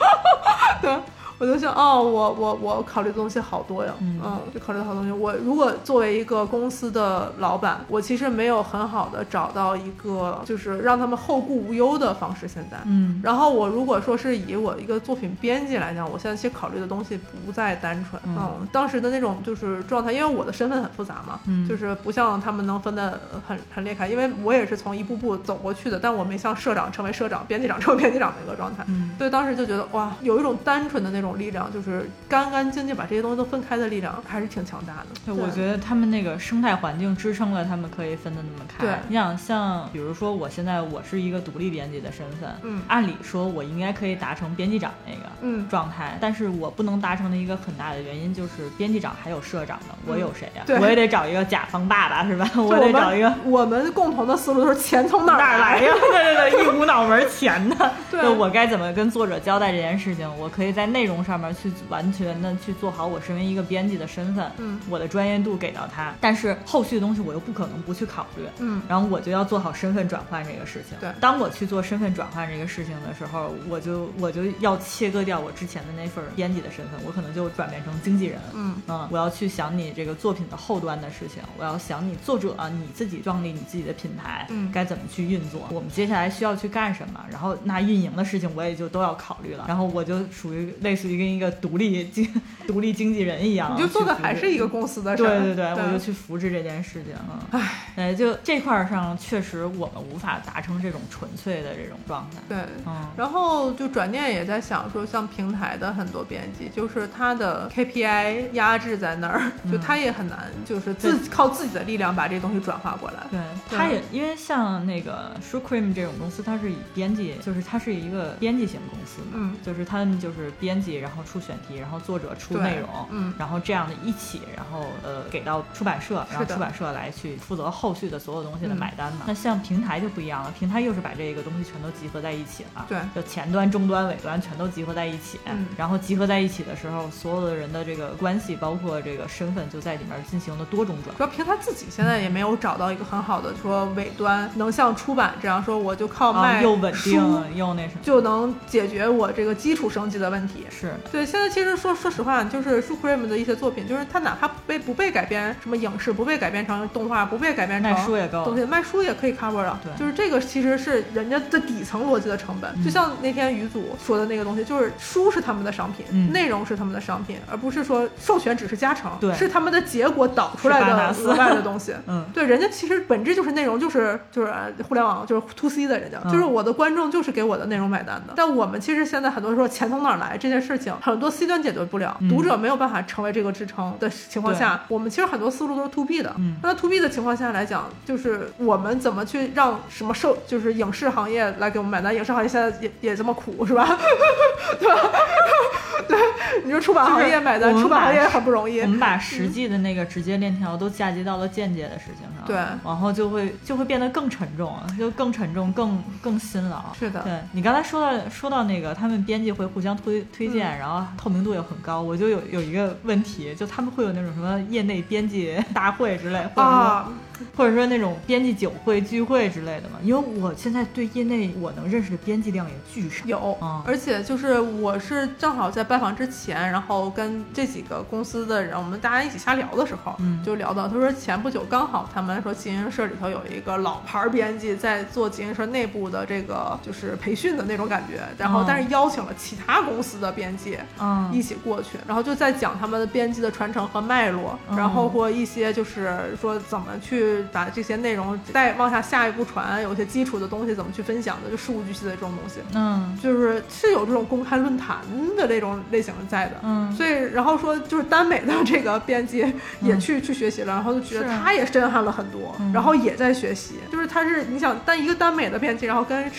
对。我就想，哦，我我我考虑的东西好多呀，嗯就考虑的好东西。我如果作为一个公司的老板，我其实没有很好的找到一个就是让他们后顾无忧的方式。现在，嗯然后我如果说是以我一个作品编辑来讲，我现在其实考虑的东西不再单纯。嗯当时的那种就是状态，因为我的身份很复杂嘛，嗯就是不像他们能分得很很裂开，因为我也是从一步步走过去的，但我没像社长成为社长、编辑长成为编辑长的一个状态。嗯所以当时就觉得哇，有一种单纯的那种力量，就是干干净净把这些东西都分开的力量，还是挺强大的。对，我觉得他们那个生态环境支撑了他们可以分得那么开。对你想像比如说我现在我是一个独立编辑的身份，嗯按理说我应该可以达成编辑长那个。嗯，状态，但是我不能达成的一个很大的原因就是编辑长还有社长呢，我有谁呀、对我也得找一个甲方爸爸是吧？就 我得找一个我们共同的思路就是钱从哪儿哪来呀？对对对，一股脑门钱呢。对就我该怎么跟作者交代这件事情？我可以在内容上面去完全的去做好我身为一个编辑的身份，嗯我的专业度给到他，但是后续的东西我又不可能不去考虑，嗯。然后我就要做好身份转换这个事情。对。当我去做身份转换这个事情的时候，我就我就要切割掉我之前的那份编辑的身份，我可能就转变成经纪人。嗯。嗯，我要去想你这个作品的后端的事情，我要想你作者、啊、你自己创立你自己的品牌，嗯。该怎么去运作，我们接下来需要去干什么，然后那运营的事情我也就都要考虑了，然后我就属于类似属于跟一个独立经 独立经纪人一样，你就做的还是一个公司的事儿。对对对，我就去扶持这件事情啊。唉，哎，就这块儿上，确实我们无法达成这种纯粹的这种状态。对，嗯，然后就转念也在想说，像平台的很多编辑，就是他的 KPI 压制在那儿，就他也很难，就是自靠自己的力量把这东西转化过来。对，对它也因为像那个 s h u c r e a m 这种公司，它是以编辑，就是它是一个编辑型公司嘛，嗯就是他们就是编辑，然后出选题，然后作者出内容，嗯然后这样的一起，然后呃给到出版社，然后出版社来去负责后续的所有东西的嗯买单嘛。那像平台就不一样了，平台又是把这个东西全都集合在一起了，对就前端、终端、尾端全都集合在一起，嗯然后集合在一起的时候，所有的人的这个关系，包括这个身份，就在里面进行了多种转主要平台自己现在也没有找到一个很好的说尾端能像出版这样说，我就靠啊，卖又稳定又那什么，就能解决我这个基础升级的问题。是对，现在其实说说实话，就是 Supreme 的一些作品，就是它哪怕不被不被改编什么影视，不被改编成动画，不被改编成卖书也够东西，卖书也可以 cover 了。对就是这个其实是人家的底层逻辑的成本。嗯就像那天于祖说的那个东西，就是书是他们的商品，嗯内容是他们的商品，而不是说授权只是加成，对是他们的结果导出来的额外的东西。嗯对，人家其实本质就是内容，就是就是呃互联网就是 to C 的人家，嗯就是我的观众就是给我的内容买单的。但我们其实现在很多说钱从哪儿来这件事情，很多 C 端解决不了，嗯读者没有办法成为这个支撑的情况下，我们其实很多思路都是 to B 的。嗯那 to B 的情况下来讲，就是我们怎么去让什么受，就是影视行业来给我们买单？影视行业现在也也这么苦，是吧？对吧？对，你说出版行业买单，出版行业很不容易我。们把实际的那个直接链条都嫁接到了间接的事情上，对然后就会就会变得更沉重，就更沉重，更更辛劳。是的对你刚才说到说到那个，他们编辑会互相推推荐，然后透明度又很高，我就有有一个问题，就他们会有那种什么业内编辑大会之类，或者说、啊，或者说那种编辑酒会聚会之类的嘛？因为我现在对业内我能认识的编辑量也巨少，有，嗯而且就是我是正好在拜访之前，然后跟这几个公司的人，我们大家一起瞎聊的时候，嗯就聊到，他说前不久刚好他们说集英社里头有一个老牌编辑在做集英社内部的这个就是培训的那种感觉，然后嗯但是邀请了其他公司的编辑。嗯一起过去，然后就在讲他们的编辑的传承和脉络，嗯然后或一些就是说怎么去把这些内容再往下下一步传，有些基础的东西怎么去分享的，就事无巨细的这种东西。嗯。就是是有这种公开论坛的这种类型在的。嗯，所以，然后说就是耽美的这个编辑也去、去学习了，然后就觉得他也震撼了很多，嗯。然后也在学习。就是他是你想，但一个耽美的编辑，然后跟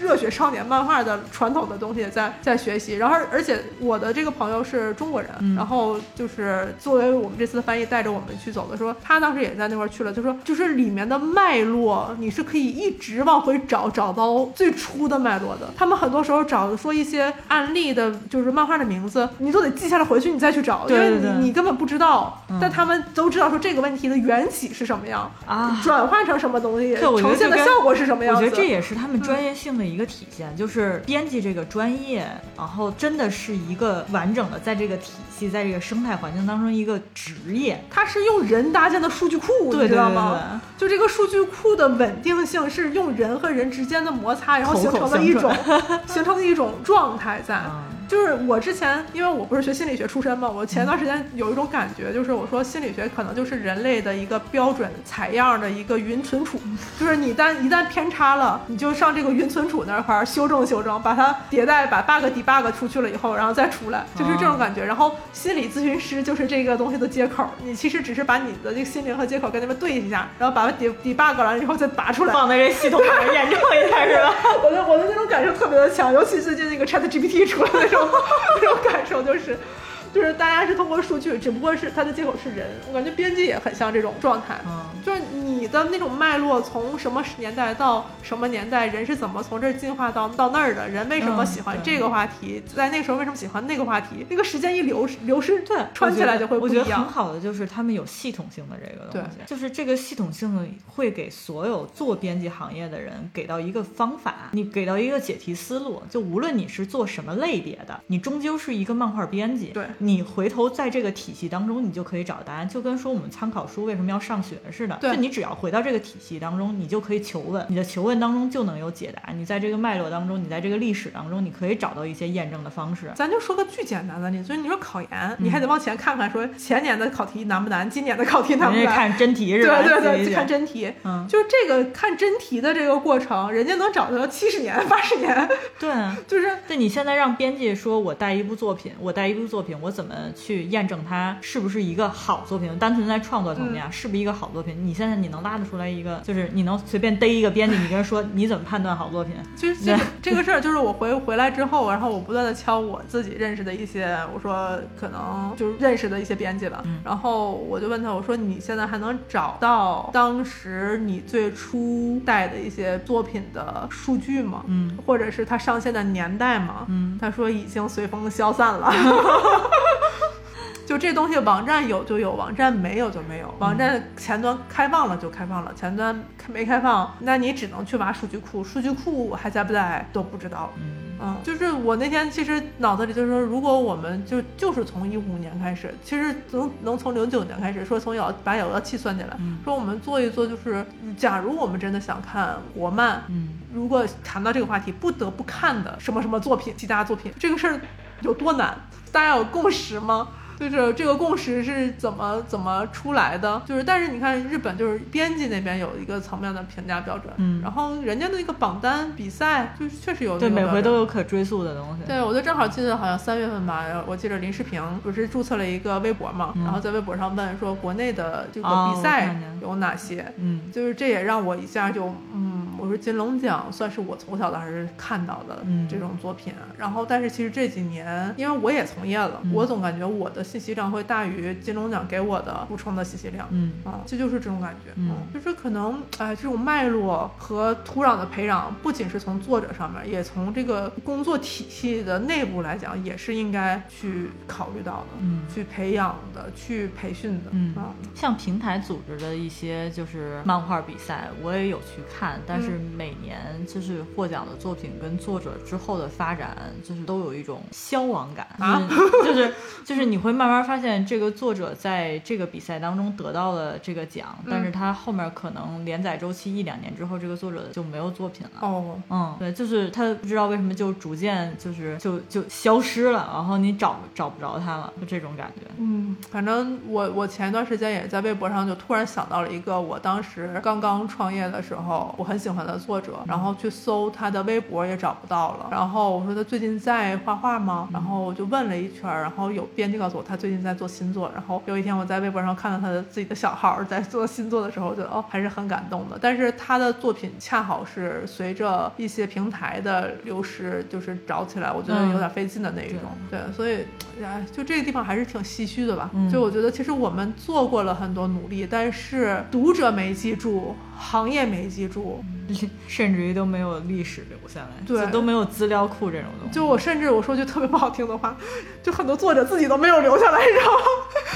热血少年漫画的传统的东西在在学习，然后而且我的这个朋友是中国人，嗯。然后就是作为我们这次的翻译带着我们去走的，说他当时也在那块去了，就说就是里面的脉络你是可以一直往回找，找到最初的脉络的。他们很多时候找说一些案例的，就是漫画的名字，你都得记下来回去你再去找，对对因为你你根本不知道，嗯但他们都知道说这个问题的缘起是什么样，啊。转换成什么东西，呈现的效果是什么样子。我觉得这也是他们专业性的一个体现，就是编辑这个专业，然后真的是一个完整的在这个体系、在这个生态环境当中一个职业。它是用人搭建的数据库，对你知道吗？就这个数据库的稳定性是用人和人之间的摩擦，然后形成的一种传形成的一种状态在。嗯就是我之前，因为我不是学心理学出身嘛，我前段时间有一种感觉，就是我说心理学可能就是人类的一个标准采样的一个云存储，就是你旦一旦偏差了，你就上这个云存储那块儿修正修正，把它迭代，把 bug debug 出去了以后，然后再出来，就是这种感觉。然后心理咨询师就是这个东西的接口，你其实只是把你的这个心灵和接口跟他们对一下，然后把它 de debug 完了以后再拔出来。放在这系统里面验证一下，是吧？我的我的那种感受特别的强，尤其最近那个 Chat GPT 出来的那种 那种感受，就是就是大家是通过数据，只不过是它的接口是人，我感觉编辑也很像这种状态。嗯就是你的那种脉络，从什么年代到什么年代，人是怎么从这儿进化到到那儿的？人为什么嗯喜欢这个话题？在那个时候为什么喜欢那个话题？那个时间一流流失，对，穿起来就会不一样我觉得很。好的就是他们有系统性的这个东西，就是这个系统性的会给所有做编辑行业的人给到一个方法，你给到一个解题思路。就无论你是做什么类别的，你终究是一个漫画编辑，对你回头在这个体系当中，你就可以找答案，就跟说我们参考书为什么要上学似的。对就你只要回到这个体系当中，你就可以求问，你的求问当中就能有解答。你在这个脉络当中，你在这个历史当中，你可以找到一些验证的方式。咱就说个巨简单的例子，就是你说考研，你嗯还得往前看看，说前年的考题难不难，今年的考题难不难？看真题是吧？对对对，看真题。嗯，就是这个看真题的这个过程，人家能找到七十年、八十年，对啊。就是对你现在让编辑说，我带一部作品，我带一部作品，我怎么去验证它是不是一个好作品？单纯在创作层面啊，是不是一个好作品？你现在你能拉得出来一个，就是你能随便逮一个编辑，你跟他说你怎么判断好作品？就是这个 这个事儿，就是我回回来之后，然后我不断的敲我自己认识的一些，我说可能就是认识的一些编辑吧，嗯然后我就问他，我说你现在还能找到当时你最初带的一些作品的数据吗？嗯，或者是它上线的年代吗？嗯，他说已经随风消散了。就这东西，网站有就有，网站没有就没有。网站前端开放了就开放了，前端没开放，那你只能去挖数据库，数据库还在不在都不知道。嗯嗯，就是我那天其实脑子里就是说，如果我们就就是从一五年开始，其实能能从零九年开始说从有把遥遥器算进来，嗯说我们做一做，就是假如我们真的想看国漫，嗯如果谈到这个话题，不得不看的什么什么作品，其他作品，这个事儿有多难？大家有共识吗？就是这个共识是怎么怎么出来的？就是，但是你看日本就是编辑那边有一个层面的评价标准，嗯然后人家的那个榜单比赛就是确实有那对，每回都有可追溯的东西。对，我就正好记得好像三月份吧，我记得林世平不是注册了一个微博嘛，嗯然后在微博上问说国内的这个比赛有哪些，嗯就是这也让我一下就嗯，我说金龙奖算是我从小到大是看到的嗯这种作品，然后但是其实这几年因为我也从业了，嗯我总感觉我的信息量会大于金龙奖给我的补充的信息量。嗯啊，这就是这种感觉，嗯就是可能，哎，这种脉络和土壤的培养，不仅是从作者上面，也从这个工作体系的内部来讲，也是应该去考虑到的，嗯去培养的，去培训的，嗯啊，像平台组织的一些就是漫画比赛，我也有去看，但是嗯每年就是获奖的作品跟作者之后的发展，就是都有一种消亡感，啊就是就是你会慢慢发现这个作者在这个比赛当中得到了这个奖，但是他后面可能连载周期一两年之后，这个作者就没有作品了。哦，嗯，对，就是他不知道为什么就逐渐就是就就消失了，然后你找找不着他了，就这种感觉。嗯，反正我我前一段时间也在微博上就突然想到了一个我当时刚刚创业的时候我很喜欢的作者，然后去搜他的微博也找不到了，然后我说他最近在画画吗？然后我就问了一圈儿，然后有编辑告诉我他最近在做新作，然后有一天我在微博上看到他的自己的小号在做新作的时候，我觉得哦还是很感动的。但是他的作品恰好是随着一些平台的流失，就是找起来，我觉得有点费劲的那一种。对，所以哎，就这个地方还是挺唏嘘的吧。嗯就我觉得其实我们做过了很多努力，但是读者没记住，行业没记住。甚至于都没有历史留下来，对都没有资料库这种东西。就我甚至我说句特别不好听的话，就很多作者自己都没有留下来，你知道吗？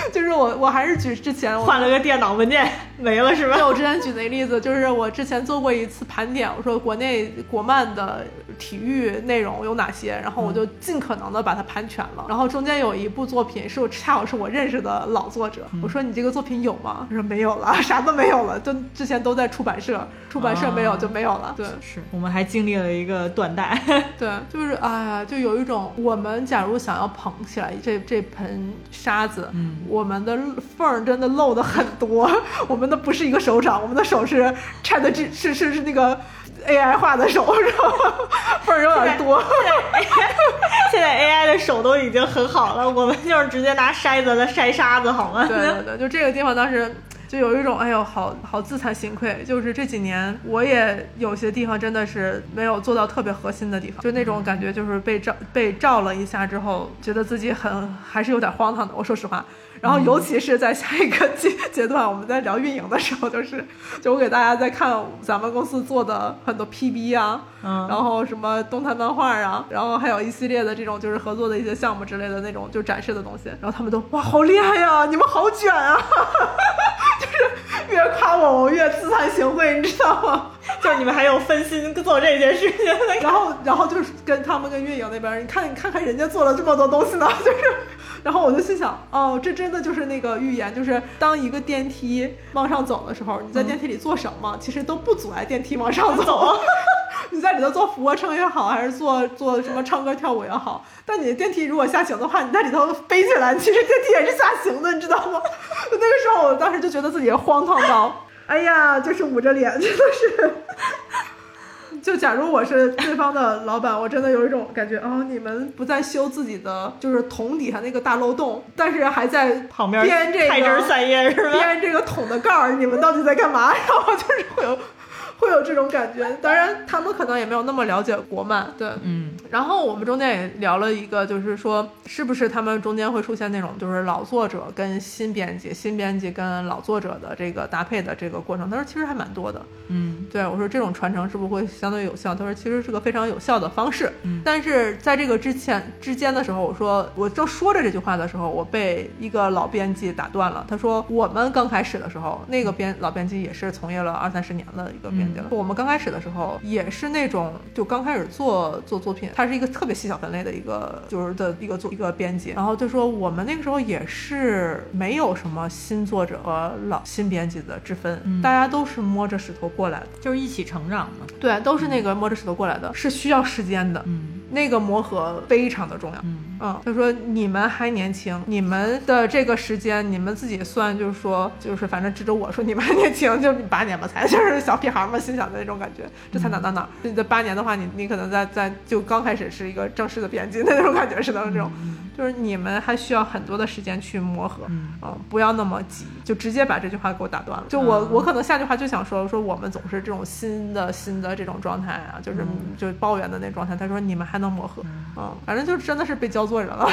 就是我我还是举之前我换了个电脑文件没了是吧对，？我之前举的一个例子，就是我之前做过一次盘点，我说国内国漫的体育内容有哪些，然后我就尽可能的把它盘全了。然后中间有一部作品是我恰好是我认识的老作者，我说你这个作品有吗？他说没有了，啥都没有了，就之前都在出版社，出版社没有啊就没有了。对是我们还经历了一个断代。对，就是哎呀，就有一种我们假如想要捧起来这这盆沙子，嗯我们的缝儿真的漏的很多，我们的不是一个手掌，我们的手是 Chat G 是是是那个 AI 画的手，是吧？缝儿有点多。现在 AI 的手都已经很好了，我们就是直接拿筛子来筛沙子，好吗？对对对，就这个地方当时。就有一种哎呦，好好自惭形愧。就是这几年，我也有些地方真的是没有做到特别核心的地方，就那种感觉，就是被照被照了一下之后，觉得自己很还是有点荒唐的。我说实话，然后尤其是在下一个阶阶段，我们在聊运营的时候，就是就我给大家在看咱们公司做的很多 PB 啊，嗯然后什么动态漫画啊，然后还有一系列的这种就是合作的一些项目之类的那种就展示的东西，然后他们都哇好厉害呀，你们好卷啊，就是越夸我我越自惭形秽，你知道吗？就是你们还有分心做这件事情。然后然后就是跟他们跟运营那边，你看你看看人家做了这么多东西呢，就是然后我就心想，哦，这真的就是那个预言，就是当一个电梯往上走的时候，你在电梯里做什么，其实都不阻碍电梯往上走。你在里头做俯卧撑也好，还是做做什么唱歌跳舞也好，但你的电梯如果下行的话，你在里头飞起来，其实电梯也是下行的，你知道吗？那个时候，我当时就觉得自己荒唐到，哎呀，就是捂着脸，真的是。就假如我是对方的老板，我真的有一种感觉，哦，你们不在修自己的就是桶底下那个大漏洞，但是还在旁边编这开枝散叶是吧？编这个桶的盖儿，你们到底在干嘛？然后就是会有。会有这种感觉，当然他们可能也没有那么了解国漫，对，嗯。然后我们中间也聊了一个，就是说是不是他们中间会出现那种就是老作者跟新编辑、新编辑跟老作者的这个搭配的这个过程？他说其实还蛮多的，嗯，对我说这种传承是不是会相对有效？他说其实是个非常有效的方式，嗯。但是在这个之前之间的时候，我说我正说着这句话的时候，我被一个老编辑打断了。他说我们刚开始的时候，那个编老编辑也是从业了二三十年的一个编我们刚开始的时候也是那种就刚开始做做作品，他是一个特别细小分类的一个就是的一个做一个编辑，然后就说我们那个时候也是没有什么新作者和老新编辑的之分，嗯大家都是摸着石头过来的，就是一起成长嘛。对，都是那个摸着石头过来的，是需要时间的，嗯那个磨合非常的重要。嗯嗯，他说你们还年轻，你们的这个时间你们自己算，就是说，就是反正指着我说你们还年轻，就八年吧才，就是小屁孩嘛，心想的那种感觉，这才哪到哪儿？你这八年的话，你你可能在在就刚开始是一个正式的编辑的那种感觉似的，这种，就是你们还需要很多的时间去磨合，嗯嗯，不要那么急，就直接把这句话给我打断了。就我我可能下句话就想说说我们总是这种新的新的这种状态啊，就是就抱怨的那状态。他说你们还能磨合，嗯，反正就真的是被教做人了。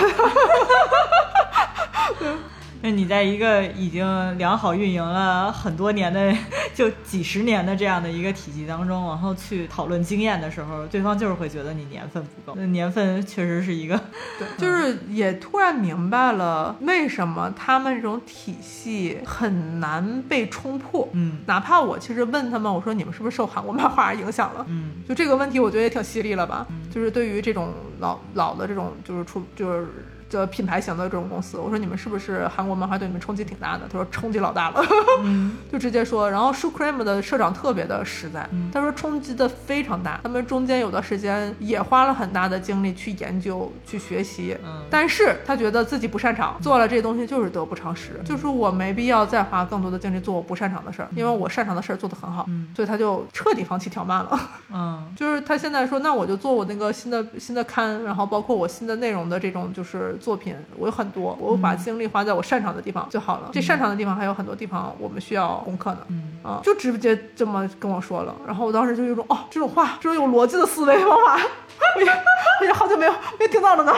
那你在一个已经良好运营了很多年的，就几十年的这样的一个体系当中，然后去讨论经验的时候，对方就是会觉得你年份不够。那年份确实是一个，对，就是也突然明白了为什么他们这种体系很难被冲破。嗯哪怕我其实问他们，我说你们是不是受韩国漫画影响了？嗯就这个问题，我觉得也挺犀利了吧？就是对于这种老老的这种就是出就是。这品牌型的这种公司，我说你们是不是韩国漫画对你们冲击挺大的？他说冲击老大了，嗯 就直接说。然后 s h u Cream 的社长特别的实在，他说冲击的非常大，他们中间有段时间也花了很大的精力去研究、去学习，嗯但是他觉得自己不擅长，做了这些东西就是得不偿失，就是我没必要再花更多的精力做我不擅长的事儿，因为我擅长的事儿做得很好，嗯所以他就彻底放弃条漫了。嗯 就是他现在说，那我就做我那个新的新的刊，然后包括我新的内容的这种就是作品，我有很多，我把精力花在我擅长的地方就好了。这擅长的地方还有很多地方我们需要攻克呢。嗯啊，就直接这么跟我说了，然后我当时就有种哦，这种话，这种有逻辑的思维方法，我也我也好久没有没听到了呢。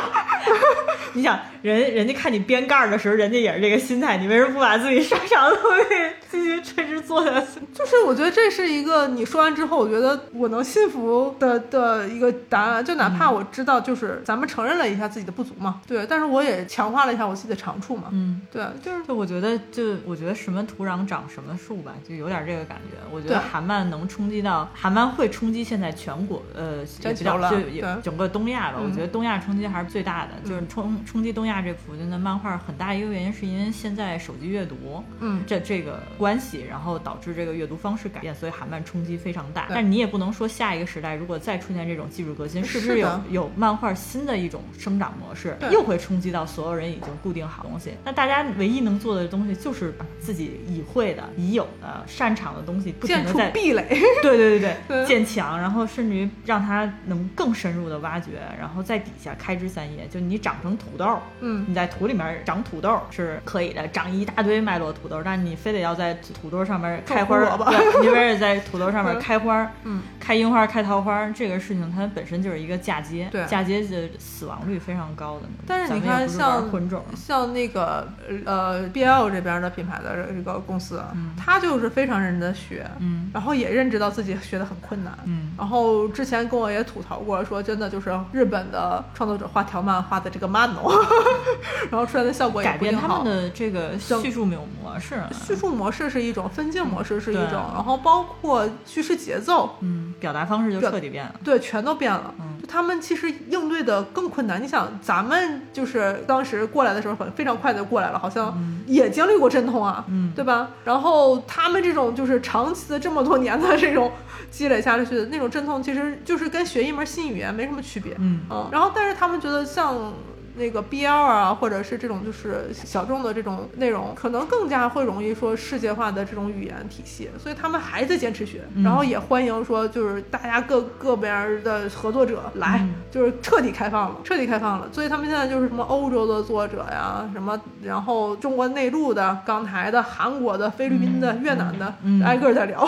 你想人人家看你编盖儿的时候，人家也是这个心态，你为什么不把自己擅长的东西继续垂直做下去？就是我觉得这是一个你说完之后，我觉得我能信服的的一个答案，就哪怕我知道，就是咱们承认了一下自己的不足嘛，对，但是我也强化了一下我自己的长处嘛，嗯。对，就是就我觉得，就我觉得什么土壤长什么树吧，就有点这个感觉。我觉得韩漫能冲击到，韩漫会冲击现在全国，呃，也比较了就也整个东亚吧。嗯我觉得东亚冲击还是最大的，就是冲冲击东亚这附近的漫画，很大一个原因是因为现在手机阅读，嗯这这个关系，然后导致这个阅读方式改变，所以韩漫冲击非常大。但是你也不能说下一个时代如果再出现这种技术革新，是不是有 是有漫画新的一种生长模式，又会冲击到所有人已经固定好东西。那大家唯一能做的东西就是把自己已会的、已有的、擅长的东西不停的在壁垒，对对对对 对建墙，然后甚至于让它能更深入的挖掘，然后在底下开枝散叶。就你长成土豆，嗯你在土里面长土豆是可以的，长一大堆脉络土豆，但你非得要在土豆上面开花对，你非得在土豆上面开花儿，嗯，开樱花、开桃花，这个事情它本身就是一个嫁接，对。嫁接的死亡率非常高的。但是你看像混种，像那个呃 BL 这边的品牌的这个公司，他就是非常认真的学，嗯。然后也认知到自己学的很困难，嗯。然后之前跟我也吐槽过，说真的就是日本的创作者画条漫画的这个慢哦，然后出来的效果也改不一定好。变他们。的这个叙述没有模式啊，叙述模式是一种，分镜模式是一种，然后包括叙事节奏，嗯表达方式就彻底变了。对，全都变了。嗯就他们其实应对的更困难。你想，咱们就是当时过来的时候，很非常快的过来了，好像也经历过阵痛啊，嗯对吧？然后他们这种就是长期的这么多年的这种积累下去的那种阵痛，其实就是跟学一门新语言没什么区别。嗯嗯，然后但是他们觉得像那个 BL 啊，或者是这种就是小众的这种内容，可能更加会容易说世界化的这种语言体系，所以他们还在坚持学，嗯然后也欢迎说就是大家各各边的合作者来，嗯就是彻底开放了，彻底开放了。所以他们现在就是什么欧洲的作者呀，什么然后中国内陆的、港台的、韩国的、菲律宾的、越南的，嗯挨个儿在聊。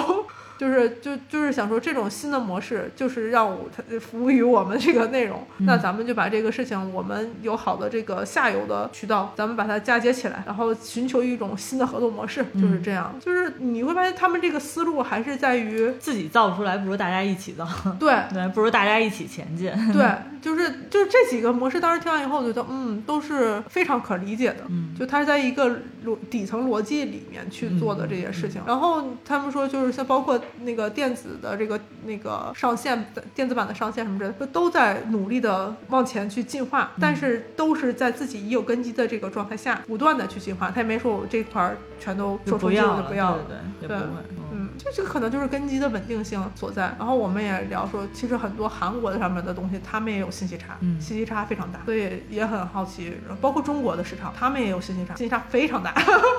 就是就就是想说，这种新的模式就是让我它服务于我们这个内容，嗯那咱们就把这个事情，我们有好的这个下游的渠道，咱们把它嫁接起来，然后寻求一种新的合作模式，就是这样。就是你会发现，他们这个思路还是在于，自己造不出来，不如大家一起造，对对，不如大家一起前进。对，就是就是这几个模式，当时听完以后，我觉得嗯，都是非常可理解的。嗯就它在一个逻底层逻辑里面去做的这些事情。然后他们说，就是像包括那个电子的这个那个上线，电子版的上线什么之类的，都在努力的往前去进化，但是都是在自己已有根基的这个状态下，不断的去进化。他也没说我这块儿全都说出去不要了，就不要了。对对对。嗯嗯，这这个可能就是根基的稳定性所在。然后我们也聊说，其实很多韩国的上面的东西，他们也有信息差，嗯信息差非常大，所以也很好奇。包括中国的市场，他们也有信息差，信息差非常大。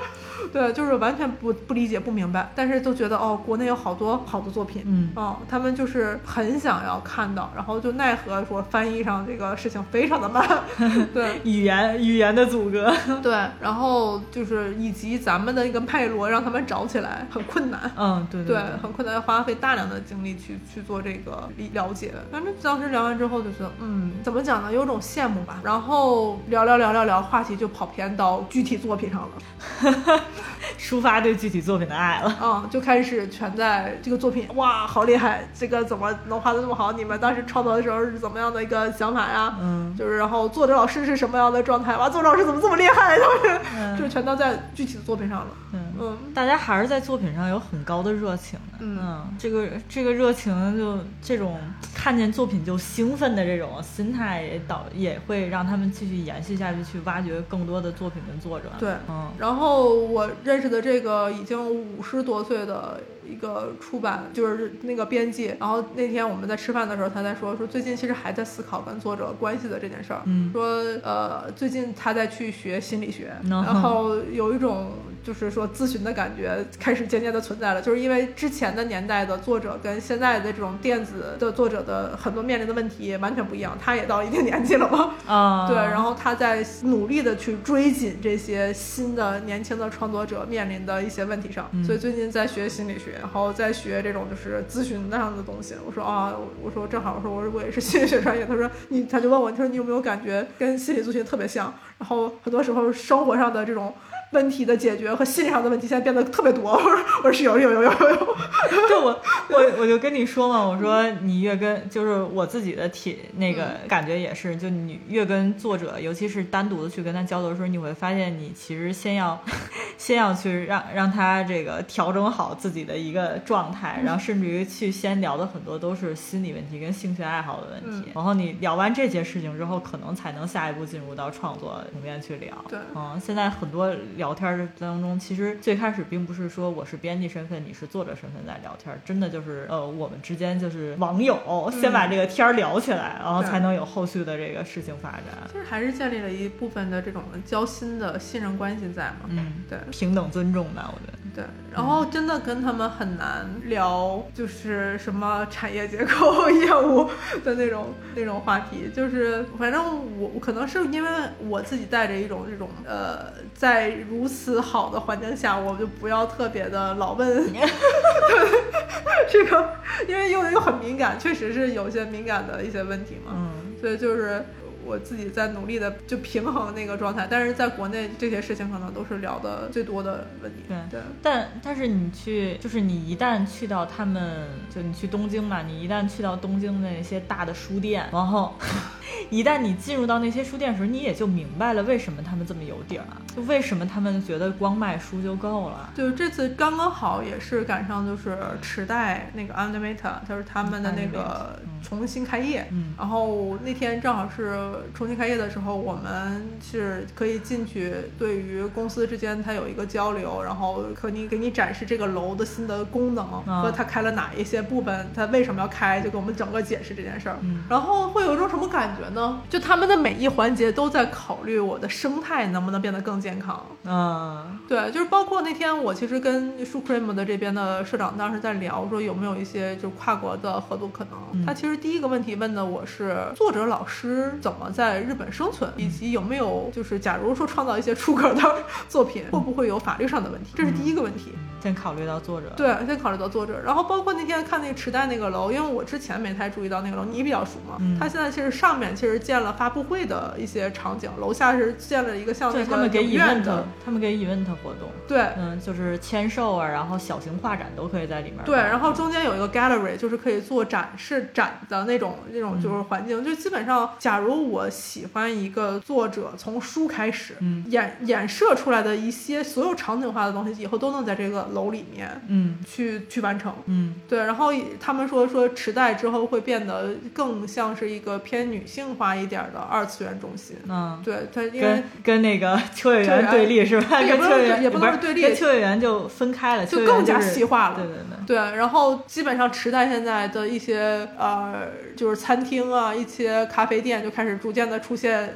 对，就是完全不不理解、不明白，但是都觉得哦，国内有好多好的作品，嗯哦，他们就是很想要看到，然后就奈何说翻译上这个事情非常的慢，对，语言语言的阻隔。对，然后就是以及咱们的一个脉络让他们找起来很困难。嗯，对对对，很困难，要花费大量的精力去去做这个理了解。反正当时聊完之后就觉得，嗯，怎么讲呢，有种羡慕吧。然后聊聊聊聊聊，话题就跑偏到具体作品上了，抒发对具体作品的爱了。嗯，就开始全在这个作品，哇，好厉害，这个怎么能画的那么好？你们当时创作的时候是怎么样的一个想法呀？嗯就是然后作者老师是什么样的状态？哇，作者老师怎么这么厉害？就是、嗯就全都在具体的作品上了。嗯。嗯，大家还是在作品上有很高的热情的，嗯这个这个热情就这种看见作品就兴奋的这种心态，也导也会让他们继续延续下去，去挖掘更多的作品跟作者。对嗯然后我认认识的这个已经五十多岁的一个出版，就是那个编辑。然后那天我们在吃饭的时候，他在说说最近其实还在思考跟作者关系的这件事儿。嗯说呃最近他在去学心理学，嗯然后有一种。就是说，咨询的感觉开始渐渐的存在了，就是因为之前的年代的作者跟现在的这种电子的作者的很多面临的问题完全不一样。他也到一定年纪了嘛，啊，对，然后他在努力的去追紧这些新的年轻的创作者面临的一些问题上，嗯所以最近在学心理学，然后在学这种就是咨询那样的东西。我说啊，我说正好，我说我我也是心理学专业。他说你，他就问我，他说你有没有感觉跟心理咨询特别像？然后很多时候生活上的这种。问题的解决和心理上的问题现在变得特别多。我说我说是有有有有有有，就我我我就跟你说嘛，我说你越跟就是我自己的体那个感觉也是，就你越跟作者，尤其是单独的去跟他交流的时候，你会发现你其实先要 先要去让让他这个调整好自己的一个状态，然后甚至于去先聊的很多都是心理问题跟兴趣爱好的问题，然后你聊完这些事情之后，可能才能下一步进入到创作层面去聊。对嗯，现在很多聊天的当中，其实最开始并不是说我是编辑身份，你是作者身份在聊天，真的就是呃，我们之间就是网友，先把这个天儿聊起来，然后才能有后续的这个事情发展。其实还是建立了一部分的这种交心的信任关系在嘛。嗯，对。平等尊重吧，我觉得。对，然后真的跟他们很难聊，就是什么产业结构、业务的那种那种话题。就是反正我我可能是因为我自己带着一种这种呃，在如此好的环境下，我就不要特别的老问 这个，因为又又很敏感，确实是有些敏感的一些问题嘛。嗯所以就是我自己在努力的就平衡那个状态，但是在国内这些事情可能都是聊的最多的问题。对对，但但是你去，就是你一旦去到他们，就你去东京嘛，你一旦去到东京的那些大的书店，然后 一旦你进入到那些书店的时候，你也就明白了为什么他们这么有底儿了，就为什么他们觉得光卖书就够了。就是这次刚刚好也是赶上就是池袋那个 Animata，就是他们的那个重新开业，嗯然后那天正好是重新开业的时候，我们是可以进去，对于公司之间它有一个交流，然后可你给你展示这个楼的新的功能啊和它开了哪一些部分，它为什么要开，就给我们整个解释这件事儿。嗯然后会有一种什么感觉呢？就他们的每一环节都在考虑我的生态能不能变得更健康。嗯对，就是包括那天我其实跟 Supreme 的这边的社长当时在聊，说有没有一些就跨国的合作可能。嗯他其实第一个问题问的我是作者老师怎么在日本生存，以及有没有就是假如说创造一些出格的作品，会不会有法律上的问题，这是第一个问题。先考虑到作者。对，先考虑到作者，然后包括那天看那个池袋那个楼，因为我之前没太注意到那个楼，你比较熟嘛。嗯它现在其实上面其实建了发布会的一些场景，楼下是建了一个像那个对他们给 event，的，他们给 event 活动，对，嗯，就是签售啊，然后小型画展都可以在里面。对，然后中间有一个 gallery，就是可以做展示展的那种那种就是环境。就基本上，假如我喜欢一个作者从书开始，嗯演演射出来的一些所有场景化的东西，以后都能在这个楼里面嗯去去完成。嗯对，然后他们说说池袋之后会变得更像是一个偏女性化一点儿的二次元中心。嗯。对，它因为跟跟那个 秋叶原原对立是吧？也不是跟秋也不能是对立跟秋叶原就分开了，就更加细化了对对对。对，然后基本上池袋现在的一些呃，就是餐厅啊，一些咖啡店就开始逐渐的出现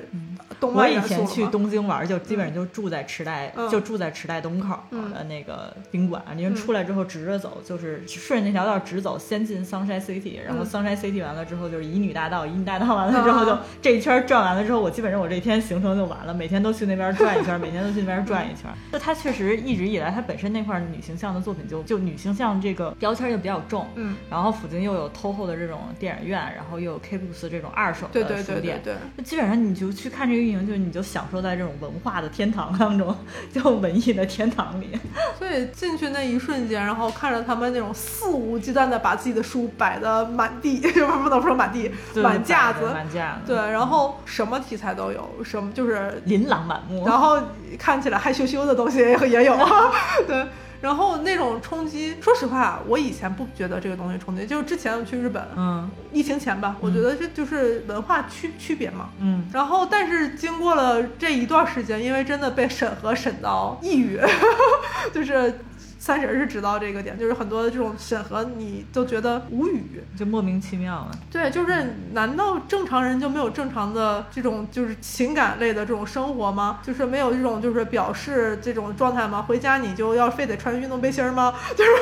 我以前去东京玩，就基本上就住在池袋，嗯就住在池袋东口嗯的那个宾馆。因为出来之后直着走，就是顺着那条道直走，先进 Sunshine City，然后嗯 Sunshine City 完了之后就是乙女大道，乙女大道完了之后就啊这一圈转完了之后，我基本上我这一天行程就完了，每天都去那边转一圈，每天都去那边转一圈。就它确实一直以来，它本身那块女形象的作品就就女形象这个标签就比较重，嗯，然后附近又有 TOHO 的这种电影院，然后又有 K books 这种二手对对的书店，对对对。就基本上你就去看这个运营，就你就享受在这种文化的天堂当中，就文艺的天堂里。所以进去那一瞬间，然后看着他们那种肆无忌惮的把自己的书摆的满地，就不能说满地，满架子，满架子，对，，然后什么题材都有，什么就是琳琅满目。然后看起来害羞羞的东西也也有，对。然后那种冲击，说实话，我以前不觉得这个东西冲击，就是之前我去日本，嗯。疫情前吧，我觉得这就是文化区区别嘛。嗯，然后，但是经过了这一段时间，因为真的被审核审到抑郁，就是三婶是知道这个点，就是很多这种审核你都觉得无语。就莫名其妙了。对，就是难道正常人就没有正常的这种就是情感类的这种生活吗？就是没有这种就是表示这种状态吗？回家你就要非得穿运动背心儿吗？就是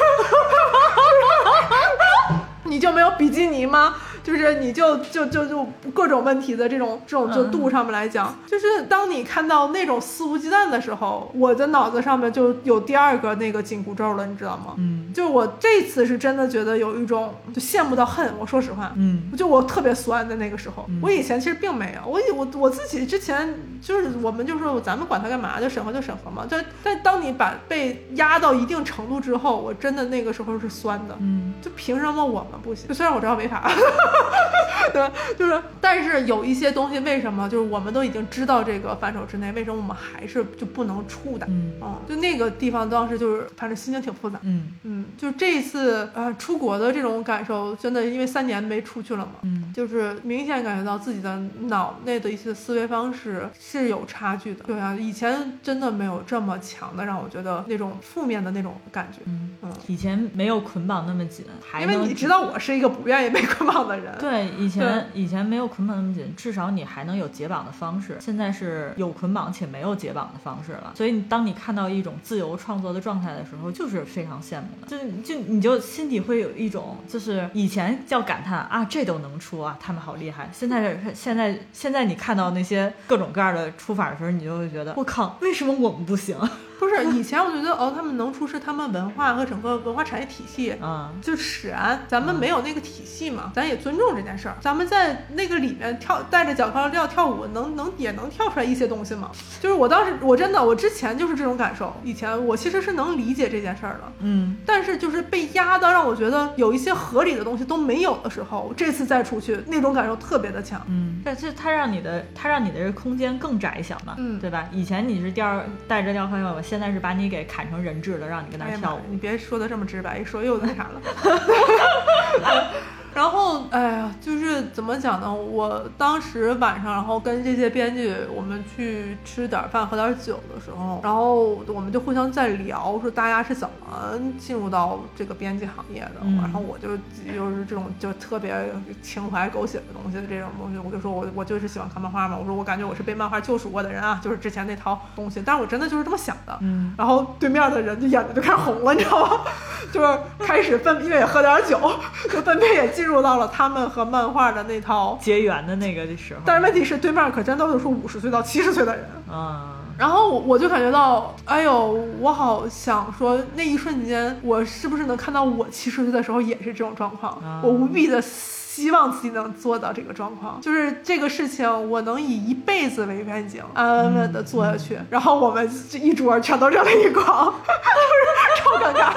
你就没有比基尼吗？就是你就就就就各种问题的这种这种就度上面来讲，就是当你看到那种肆无忌惮的时候，我的脑子上面就有第二个那个紧箍咒了，你知道吗？嗯就我这次是真的觉得有一种就羡慕到恨，我说实话，嗯就我特别酸的那个时候，嗯我以前其实并没有，我以我我自己之前就是我们就说咱们管他干嘛，就审核就审核嘛。但但当你把被压到一定程度之后，我真的那个时候是酸的，嗯就凭什么我们不行？就虽然我知道违法，对，就是但是有一些东西为什么就是我们都已经知道这个范畴之内，为什么我们还是就不能触的？嗯嗯，就那个地方当时就是反正心情挺复杂。嗯嗯，就这一次呃出国的这种感受，真的因为三年没出去了嘛，嗯就是明显感觉到自己的脑内的一些思维方式是有差距的。对啊，以前真的没有这么强的让我觉得那种负面的那种感觉。嗯嗯，以前没有捆绑那么紧，还因为你知道我是一个不愿意被 捆绑的人。对，以前以前没有捆绑那么紧，至少你还能有解绑的方式。现在是有捆绑且没有解绑的方式了。所以你当你看到一种自由创作的状态的时候，就是非常羡慕的。就是就你就心底会有一种，就是以前叫感叹啊，这都能出啊，他们好厉害。现在是现在现在你看到那些各种各样的出法的时候，你就会觉得我靠，为什么我们不行？不是以前我觉得哦，他们能出是他们文化和整个文化产业体系。嗯，就使然，咱们没有那个体系嘛，咱也尊重这件事儿。咱们在那个里面跳，带着脚铐镣跳舞，能能也能跳出来一些东西嘛。就是我当时，我真的，我之前就是这种感受。以前我其实是能理解这件事儿的，嗯，但是就是被压到让我觉得有一些合理的东西都没有的时候，这次再出去，那种感受特别的强。嗯，这这它让你的它让你的这个空间更窄小嘛，嗯对吧？以前你是吊带着吊铐铐，现在是把你给砍成人质了，让你跟那跳舞。你别说的这么直白，一说又那啥了。然后，哎呀，就是怎么讲呢？我当时晚上，然后跟这些编剧，我们去吃点饭、喝点酒的时候，然后我们就互相在聊，说大家是怎么进入到这个编辑行业的。嗯然后我就就是这种就特别情怀狗血的东西，这种东西，我就说我我就是喜欢看漫画嘛。我说我感觉我是被漫画救赎过的人啊，就是之前那套东西，但是我真的就是这么想的。嗯，然后对面的人就眼睛就开始红了，你知道吗？就是开始分，因为也喝点酒，就分别也进入到了他们和漫画的那套。结缘的那个时候，但是问题是，对面可真都是说五十岁到七十岁的人。嗯，然后我就感觉到，哎呦，我好想说，那一瞬间，我是不是能看到我七十岁的时候也是这种状况？啊我无比的希望自己能做到这个状况，就是这个事情，我能以一辈子为愿景，安安稳稳的做下去。然后我们这一桌全都热泪盈眶，就 是超尴尬。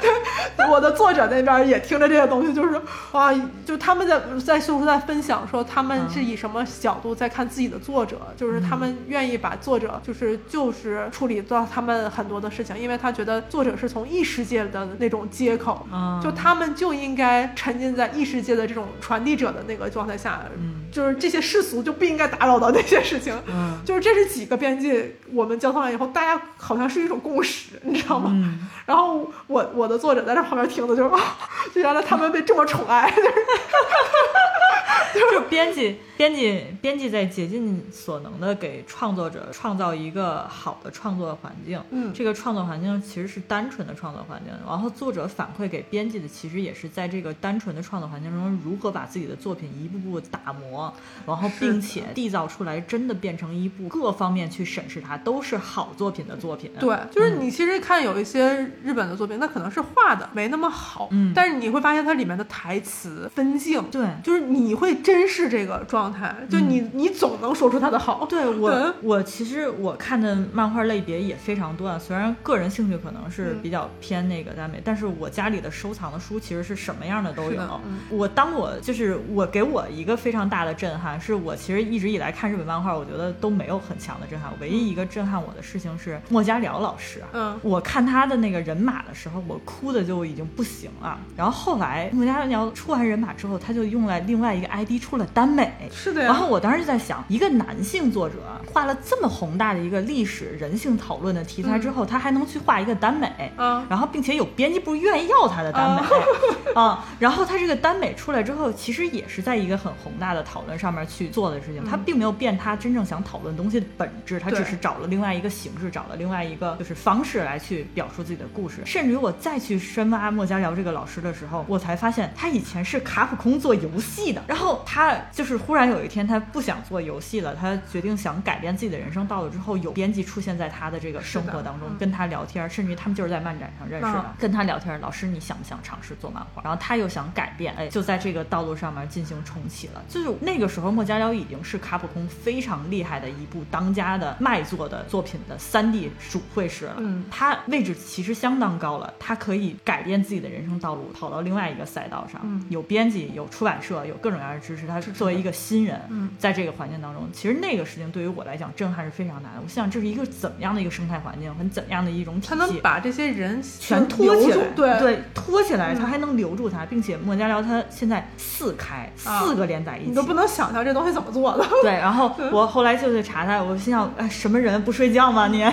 对，我的作者那边也听着这些东西，就是哇，就他们在在说在分享说他们是以什么角度在看自己的作者，就是他们愿意把作者就是就是处理到他们很多的事情，因为他觉得作者是从异世界的那种接口，嗯就他们就应该沉浸在异世界的这种传递者的那个状态下，嗯就是这些世俗就不应该打扰到那些事情。嗯就是这是几个编辑，我们交通完以后，大家好像是一种共识，你知道吗？嗯然后我我的作者在这旁边听的 就是，啊，就原来他们被这么宠爱，就 是就是编辑，编辑，编辑在竭尽所能的给创作者创造一个好的创作环境。嗯这个创作环境其实是单纯的创作环境，然后作者反馈给编辑的其实也是在这个单纯的创作环境中如何把自己的作品一步步打磨，然后并且缔造出来真的变成一部各方面去审视它都是好作品的作品。对，就是嗯你其实看有一些日本的作品，那可能是画的没那么好，嗯。但是你会发现它里面的台词分镜，对。就是你会珍视这个状态，就你、你总能说出它的好，对我嗯，我其实我看的漫画类别也非常多啊。虽然个人兴趣可能是嗯。比较偏那个耽美，但是我家里的收藏的书其实是什么样的都有。嗯。我当我就是我给我一个非常大的震撼，是我其实一直以来看日本漫画，我觉得都没有很强的震撼。唯一一个震撼我的事情是莫家辽老师。嗯我看他的那个人马的时候，我哭的就已经不行了。然后后来莫家辽出完人马之后，他就用了另外一个 ID 出了耽美。是的呀。然后我当时就在想，一个男性作者画了这么宏大的一个历史人性讨论的题材之后，他还能去画一个耽美，嗯然后并且有编辑部愿意要他的耽美，啊，然后他这个耽美出来之后，其实也是在一个很宏大的讨论上面去做的事情，他并没有变他真正想讨论东西的本质，他只是找了另外一个形式，找了另外一个就是方式来去表述自己的故事。甚至于我再去深挖莫家辽这个老师的时候，我才发现他以前是卡普空做游戏的，然后他就是忽然有一天他不想做游戏了，他决定想改变自己的人生道路之后，有编辑出现在他的这个生活当中，嗯跟他聊天，甚至于他们就是在漫展上认识的嗯，跟他聊天，老师你想不想尝试做漫画？然后他又想改变，哎，就在这个道路上面进行重启了。就是那个时候，莫家辽已经是卡普空非常厉害的一部当家的卖座的作品的三 D 主会师了。嗯他位置其实相当高了，他可以改变自己的人生道路，跑到另外一个赛道上。嗯有编辑，有出版社，有各种各样的支持。他作为一个新人，嗯在这个环境当中，其实那个事情对于我来讲震撼是非常大的。我想这是一个怎么样的一个生态环境，很怎样的一种体系他能。把这些人全拖起来，对对，拖起来，嗯他还能留住他，并且莫家辽他现在四开啊四个连载一起，你都不能想象这东西怎么做的。对，然后我后来就去查他，我心想，哎，什么人不睡觉吗？你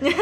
你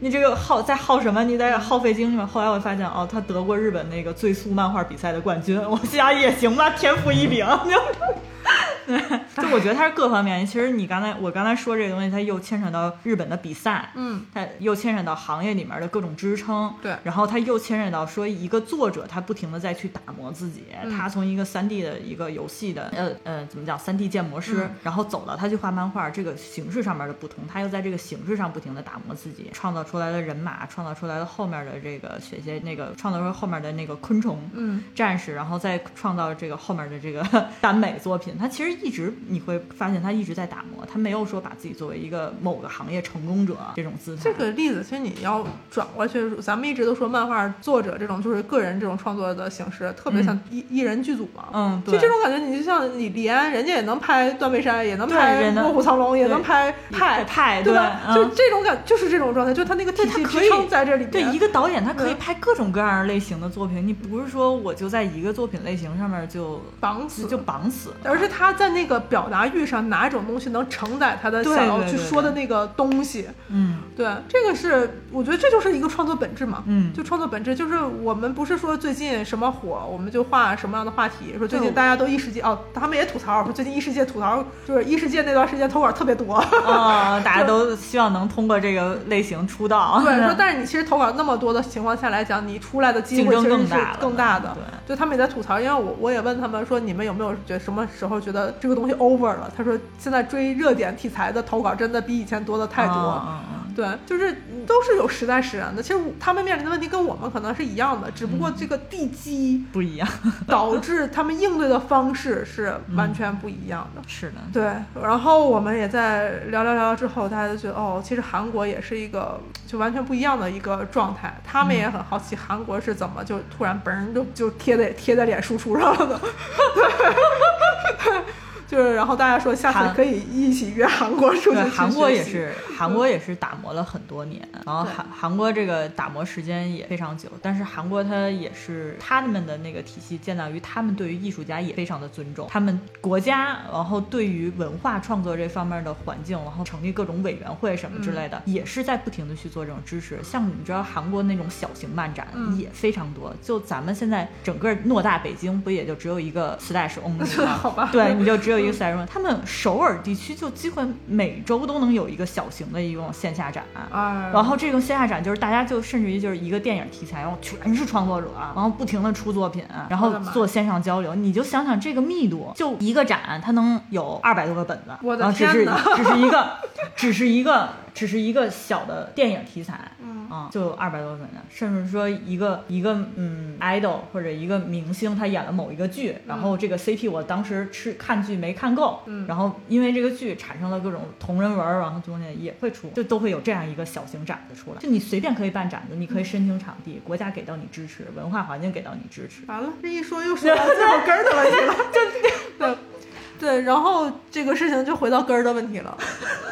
你这个耗在耗什么？你在耗费精力吗？后来我发现，哦，他得过日本那个最速漫画比赛的冠军，我心想也行吧，天赋异禀。就我觉得它是各方面。其实你刚才我刚才说这个东西，它又牵扯到日本的比赛，嗯，它又牵扯到行业里面的各种支撑，对然后它又牵扯到说一个作者他不停的再去打磨自己，嗯他从一个三 D 的一个游戏的呃呃怎么讲三 D 建模师，嗯然后走到他去画漫画这个形式上面的不同，他又在这个形式上不停的打磨自己，创造出来的人马，创造出来的后面的这个学些那个创造出后面的那个昆虫，嗯，战士，然后再创造这个后面的这个 耽美作品，他其实一直你会发现他一直在打磨，他没有说把自己作为一个某个行业成功者这种姿态。这个例子其实你要转过去，咱们一直都说漫画作者这种就是个人这种创作的形式，特别像一、一人剧组嘛。嗯，对就，这种感觉，你就像你李安，人家也能拍断背山，也能拍卧虎藏龙，也能拍派，派对吧？嗯就这种感，就是这种状态，就他那个体系支撑在这里对面。一个导演，他可以拍各种各样类型的作品，你不是说我就在一个作品类型上面就绑死就绑死，而是他在那个表达欲上，哪一种东西能承载他的想要去说的那个东西？嗯对，这个是我觉得这就是一个创作本质嘛。嗯就创作本质就是我们不是说最近什么火，我们就画什么样的话题。说最近大家都异世界哦，他们也吐槽说最近异世界吐槽就是异世界那段时间投稿特别多。啊、大家都希望能通过这个类型出道，对，说 但是你其实投稿那么多的情况下来讲，你出来的机会其实是更大了更大的。对就他们也在吐槽，因为我我也问他们说，你们有没有觉得什么时候觉得这个东西 over 了？他说现在追热点题材的投稿真的比以前多的太多。嗯嗯嗯对，就是都是有时代使然的。其实他们面临的问题跟我们可能是一样的，只不过这个地基不一样，导致他们应对的方式是完全不一样的。是的，对，然后我们也在聊聊聊之后，大家就觉得哦，其实韩国也是一个就完全不一样的一个状态。他们也很好奇韩国是怎么就突然嘣就就贴在贴在脸输出上了的。就是，然后大家说下次可以一起约韩国出去对，去韩国也是，韩国也是打磨了很多年，然后韩韩国这个打磨时间也非常久，但是韩国它也是他们的那个体系建造于他们对于艺术家也非常的尊重，他们国家然后对于文化创作这方面的环境，然后成立各种委员会什么之类的，也是在不停的去做这种支持。像你知道韩国那种小型漫展嗯也非常多，就咱们现在整个偌大北京不也就只有一个 slash only 吗？好吧对，你就只有他们首尔地区就几乎每周都能有一个小型的一种线下展。哎，然后这种线下展就是大家就甚至于就是一个电影题材，然后全是创作者，然后不停的出作品，然后做线上交流。你就想想这个密度，就一个展它能有二百多个本子，我的然后只是天哪只是一个只是一个只是一个小的电影题材，嗯啊，就有二百多个本子，甚至说一个一个嗯 idol 或者一个明星他演了某一个剧，然后这个 CP 我当时吃看剧没看够，嗯然后因为这个剧产生了各种同人文儿，然后中间也会出，就都会有这样一个小型展子出来。就你随便可以办展子，你可以申请场地，国家给到你支持，文化环境给到你支持。完了，这一说又说到最后根儿的问题了，对对，然后这个事情就回到根儿的问题了，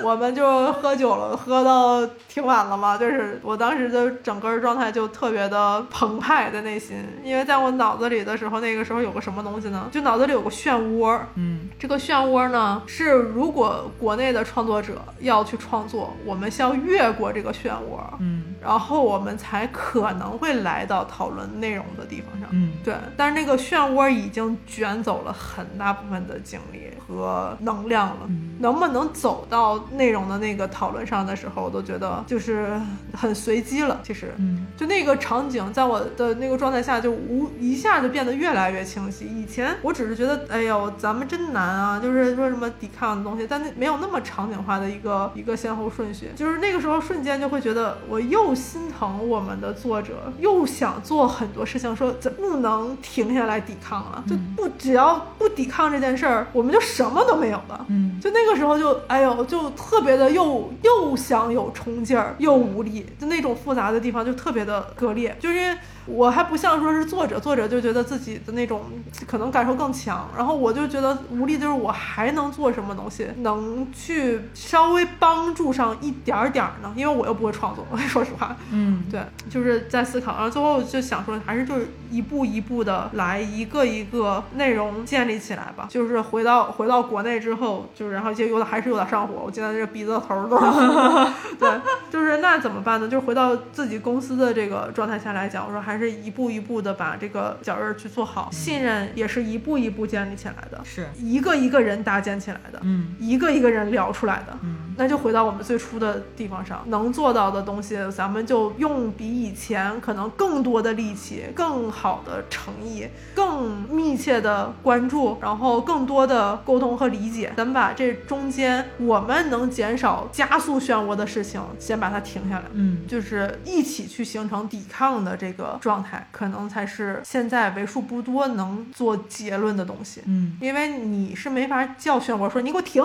我们就喝酒了，喝到挺晚了嘛，就是我当时的整个状态就特别的澎湃的内心，因为在我脑子里的时候，那个时候有个什么东西呢？就脑子里有个漩涡，嗯这个漩涡呢，是如果国内的创作者要去创作，我们需要越过这个漩涡，嗯然后我们才可能会来到讨论内容的地方上。嗯对，但是那个漩涡已经卷走了很大部分的精力和能量了。能不能走到内容的那个讨论上的时候，我都觉得就是很随机了。其实，嗯就那个场景，在我的那个状态下，就无一下就变得越来越清晰。以前我只是觉得，哎呦，咱们真难啊，就是说什么抵抗的东西，但那没有那么场景化的一个 一个先后顺序。就是那个时候瞬间就会觉得，我又心疼我们的作者，又想做很多事情，说咱不能停下来抵抗了，就不只要不抵抗这件事儿，我们就什么都没有了。嗯就那个时候就，哎呦，就特别的又又想有冲劲儿，又无力，就那种复杂的地方就特别的割裂。就是因为我还不像说是作者，作者就觉得自己的那种可能感受更强，然后我就觉得无力，就是我还能做什么东西能去稍微帮助上一点儿点儿呢？因为我又不会创作，说实话，嗯对，就是在思考，然后最后就想说，还是就是一步一步的来，一个一个内容建立起来吧。就是回到回到国内之后，就是然后其实有点还是有点上火，我现在这鼻子头都是。对，就是那怎么办呢？就是回到自己公司的这个状态下来讲，我说还是一步一步的把这个脚印儿去做好，信任也是一步一步建立起来的，是，一个一个人搭建起来的，嗯一个一个人聊出来的。嗯那就回到我们最初的地方上，能做到的东西，咱们就用比以前可能更多的力气、更好的诚意、更密切的关注，然后更多的沟通和理解。咱们把这中间我们能减少、加速漩涡的事情，先把它停下来。嗯就是一起去形成抵抗的这个状态，可能才是现在为数不多能做结论的东西。嗯因为你是没法叫漩涡说你给我停，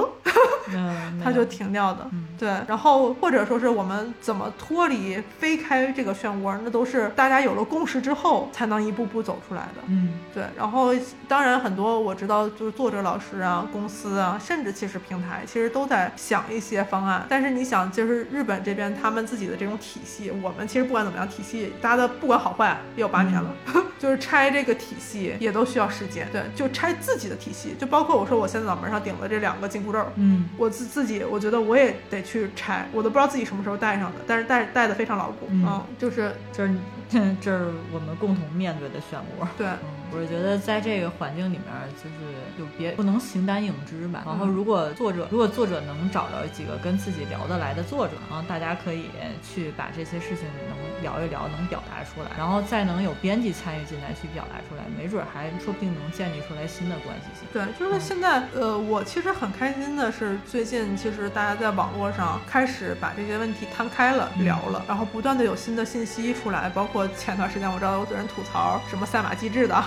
嗯，它 就停掉的。嗯对，然后或者说是我们怎么脱离、飞开这个漩涡，那都是大家有了共识之后才能一步步走出来的。嗯对，然后当然很多我知道，就是作者老师啊、公司啊，甚至其实平台，其实都在想一些方案。但是你想，就是日本这边他们自己的这种体系，我们其实不管怎么样，体系搭的不管好坏也有八年了，就是拆这个体系也都需要时间。对，就拆自己的体系，就包括我说我现在脑门上顶了这两个紧箍咒，嗯我自自己，我觉得我也得去拆，我都不知道自己什么时候戴上的，但是戴戴的非常牢固，嗯就是就是 这是我们共同面对的漩涡。对，嗯，我是觉得在这个环境里面，就是就别不能形单影只吧。然后，如果作者如果作者能找着几个跟自己聊得来的作者，然后大家可以去把这些事情能聊一聊，能表达出来，然后再能有编辑参与进来去表达出来，没准还说不定能建立出来新的关系性。对，就是现在，呃，我其实很开心的是，最近其实大家在网络上开始把这些问题摊开了、聊了，然后不断的有新的信息出来，包括前段时间我知道有人吐槽什么赛马机制的，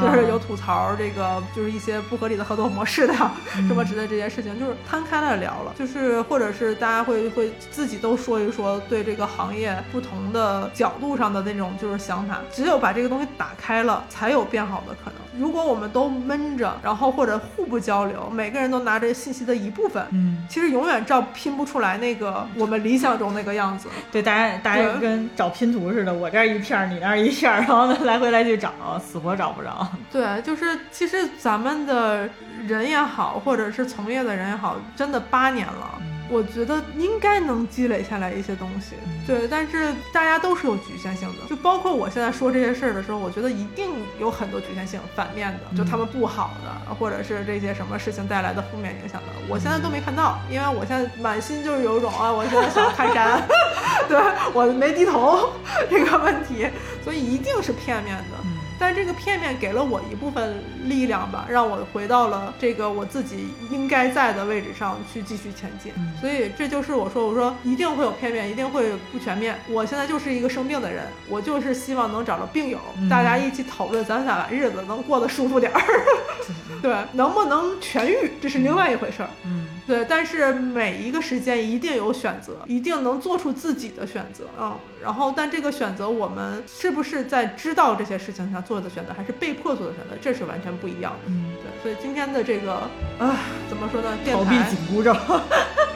就是有吐槽这个就是一些不合理的合作模式的，什么之类这些事情，就是摊开了聊了，就是或者是大家会会自己都说一说对这个行业不同的角度上的那种就是想法，只有把这个东西打开了，才有变好的可能。如果我们都闷着，然后或者互不交流，每个人都拿着信息的一部分，嗯，其实永远照拼不出来那个我们理想中那个样子。对，大家大家跟找拼图似的，我这儿一片儿，你那儿一片儿，然后呢来回来去找，死活找不着。对，就是其实咱们的人也好，或者是从业的人也好，真的八年了。我觉得应该能积累下来一些东西，对，但是大家都是有局限性的，就包括我现在说这些事儿的时候，我觉得一定有很多局限性，反面的，就他们不好的，或者是这些什么事情带来的负面影响的，我现在都没看到，因为我现在满心就是有一种啊，我现在想看山，对我没低头 这个问题，所以一定是片面的。但这个片面给了我一部分力量吧，让我回到了这个我自己应该在的位置上去继续前进。嗯所以这就是我说，我说一定会有片面，一定会不全面。我现在就是一个生病的人，我就是希望能找到病友，嗯大家一起讨论咱俩日子能过得舒服点儿。对，能不能痊愈，这是另外一回事儿。嗯对，但是每一个时间一定有选择，一定能做出自己的选择，嗯，然后但这个选择我们是不是在知道这些事情上做的选择，还是被迫做的选择，这是完全不一样的。嗯，对，所以今天的这个啊，怎么说呢？电逃避紧箍咒。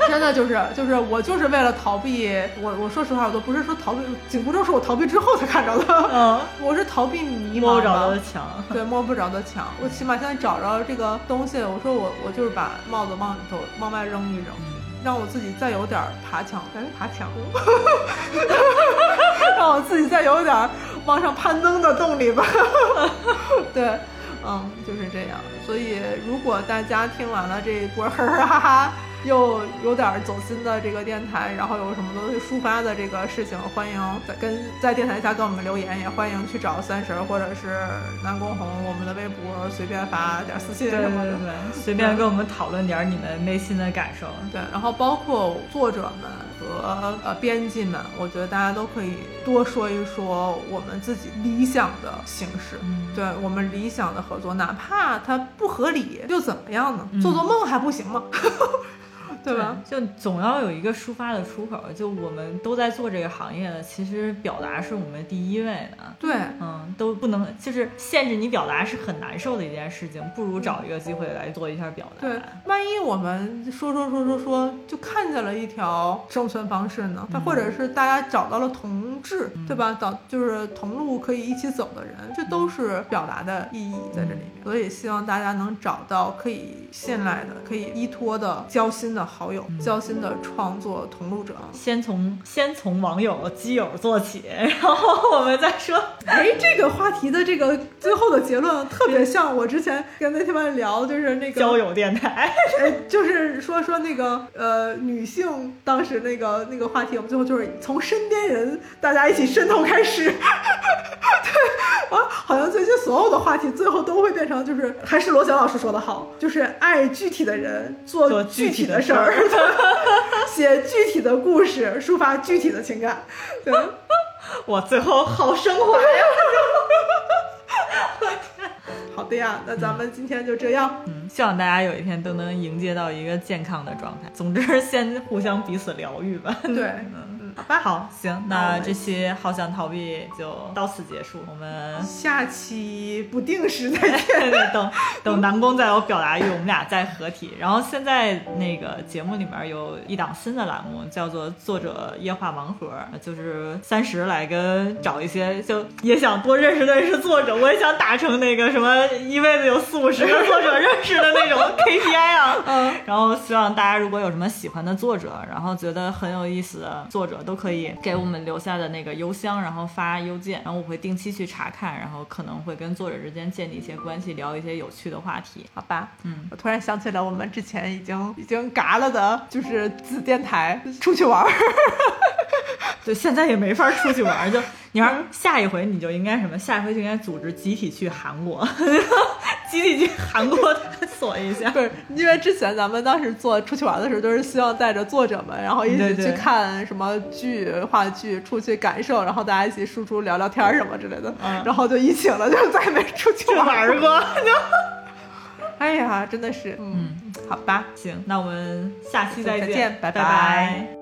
真的就是就是我就是为了逃避，我我说实话，我都不是说逃避紧箍咒，是我逃避之后才看着的，嗯，我是逃避迷茫摸不着的墙。对，摸不着的墙。我起码现在找着这个东西，我说我我就是把帽子往里头往外扔一扔，让我自己再有点儿爬墙，哎，爬墙，让我自己再有点儿往上攀登的动力吧。对，嗯，就是这样。所以如果大家听完了这一波呵呵 哈哈。又有点走心的这个电台，然后有什么东西抒发的这个事情，欢迎在跟在电台下跟我们留言，也欢迎去找三婶或者是南宫红我们的微博随便发点私信对什么的。对对，随便跟我们讨论点你们内心的感受。对，然后包括作者们和呃编辑们，我觉得大家都可以多说一说我们自己理想的形式，嗯对我们理想的合作，哪怕它不合理又怎么样呢？嗯做做梦还不行吗？对吧？就总要有一个抒发的出口。就我们都在做这个行业的，其实表达是我们第一位的。对，嗯，都不能就是限制你表达是很难受的一件事情，不如找一个机会来做一下表达。对，万一我们说说说说说，就看见了一条生存方式呢？他或者是大家找到了同志，对吧？找就是同路可以一起走的人，这都是表达的意义在这里面。所以希望大家能找到可以信赖的、可以依托的交心的好友、交心的创作同路者。先从先从网友、基友做起，然后我们再说。哎，这个话题的这个最后的结论特别像我之前跟那天们聊，就是那个交友电台，哎，就是说说那个呃女性当时那个那个话题，我们最后就是从身边人大家一起渗透开始。对啊，好像最近所有的话题最后都会变成就是还是罗翔老师说的好，就是爱具体的人，做具体的事儿，写具体的故事，抒发具体的情感。对，我最后好升华呀！好的呀，那咱们今天就这样。嗯，希望大家有一天都能迎接到一个健康的状态。总之，先互相彼此疗愈吧。对，嗯。好吧，好，行，那这期好想逃避就到此结束，我们下期不定时再见。等等，南宫再有表达欲，我们俩再合体。然后现在那个节目里面有一档新的栏目，叫做“作者夜话盲盒”，就是三十来跟找一些，就也想多认识认识作者，我也想打成那个什么一辈子有四五十个作者认识的那种 KPI 啊。嗯。然后希望大家如果有什么喜欢的作者，然后觉得很有意思的作者。都可以给我们留下的那个邮箱，然后发邮件，然后我会定期去查看，然后可能会跟作者之间建立一些关系，聊一些有趣的话题，好吧？嗯，我突然想起来我们之前已经已经嘎了的，就是自电台出去玩儿，对，现在也没法出去玩儿，就你要下一回你就应该什么，下一回就应该组织集体去韩国，集体去韩国探索一下。不是，因为之前咱们当时做出去玩的时候，都是希望带着作者们，然后一起去看。什么剧、话剧，出去感受，然后大家一起输出聊聊天什么之类的，然后就疫情了，就再没出去玩 过。哎呀，真的是，嗯，好吧，行，那我们下期再见，拜拜。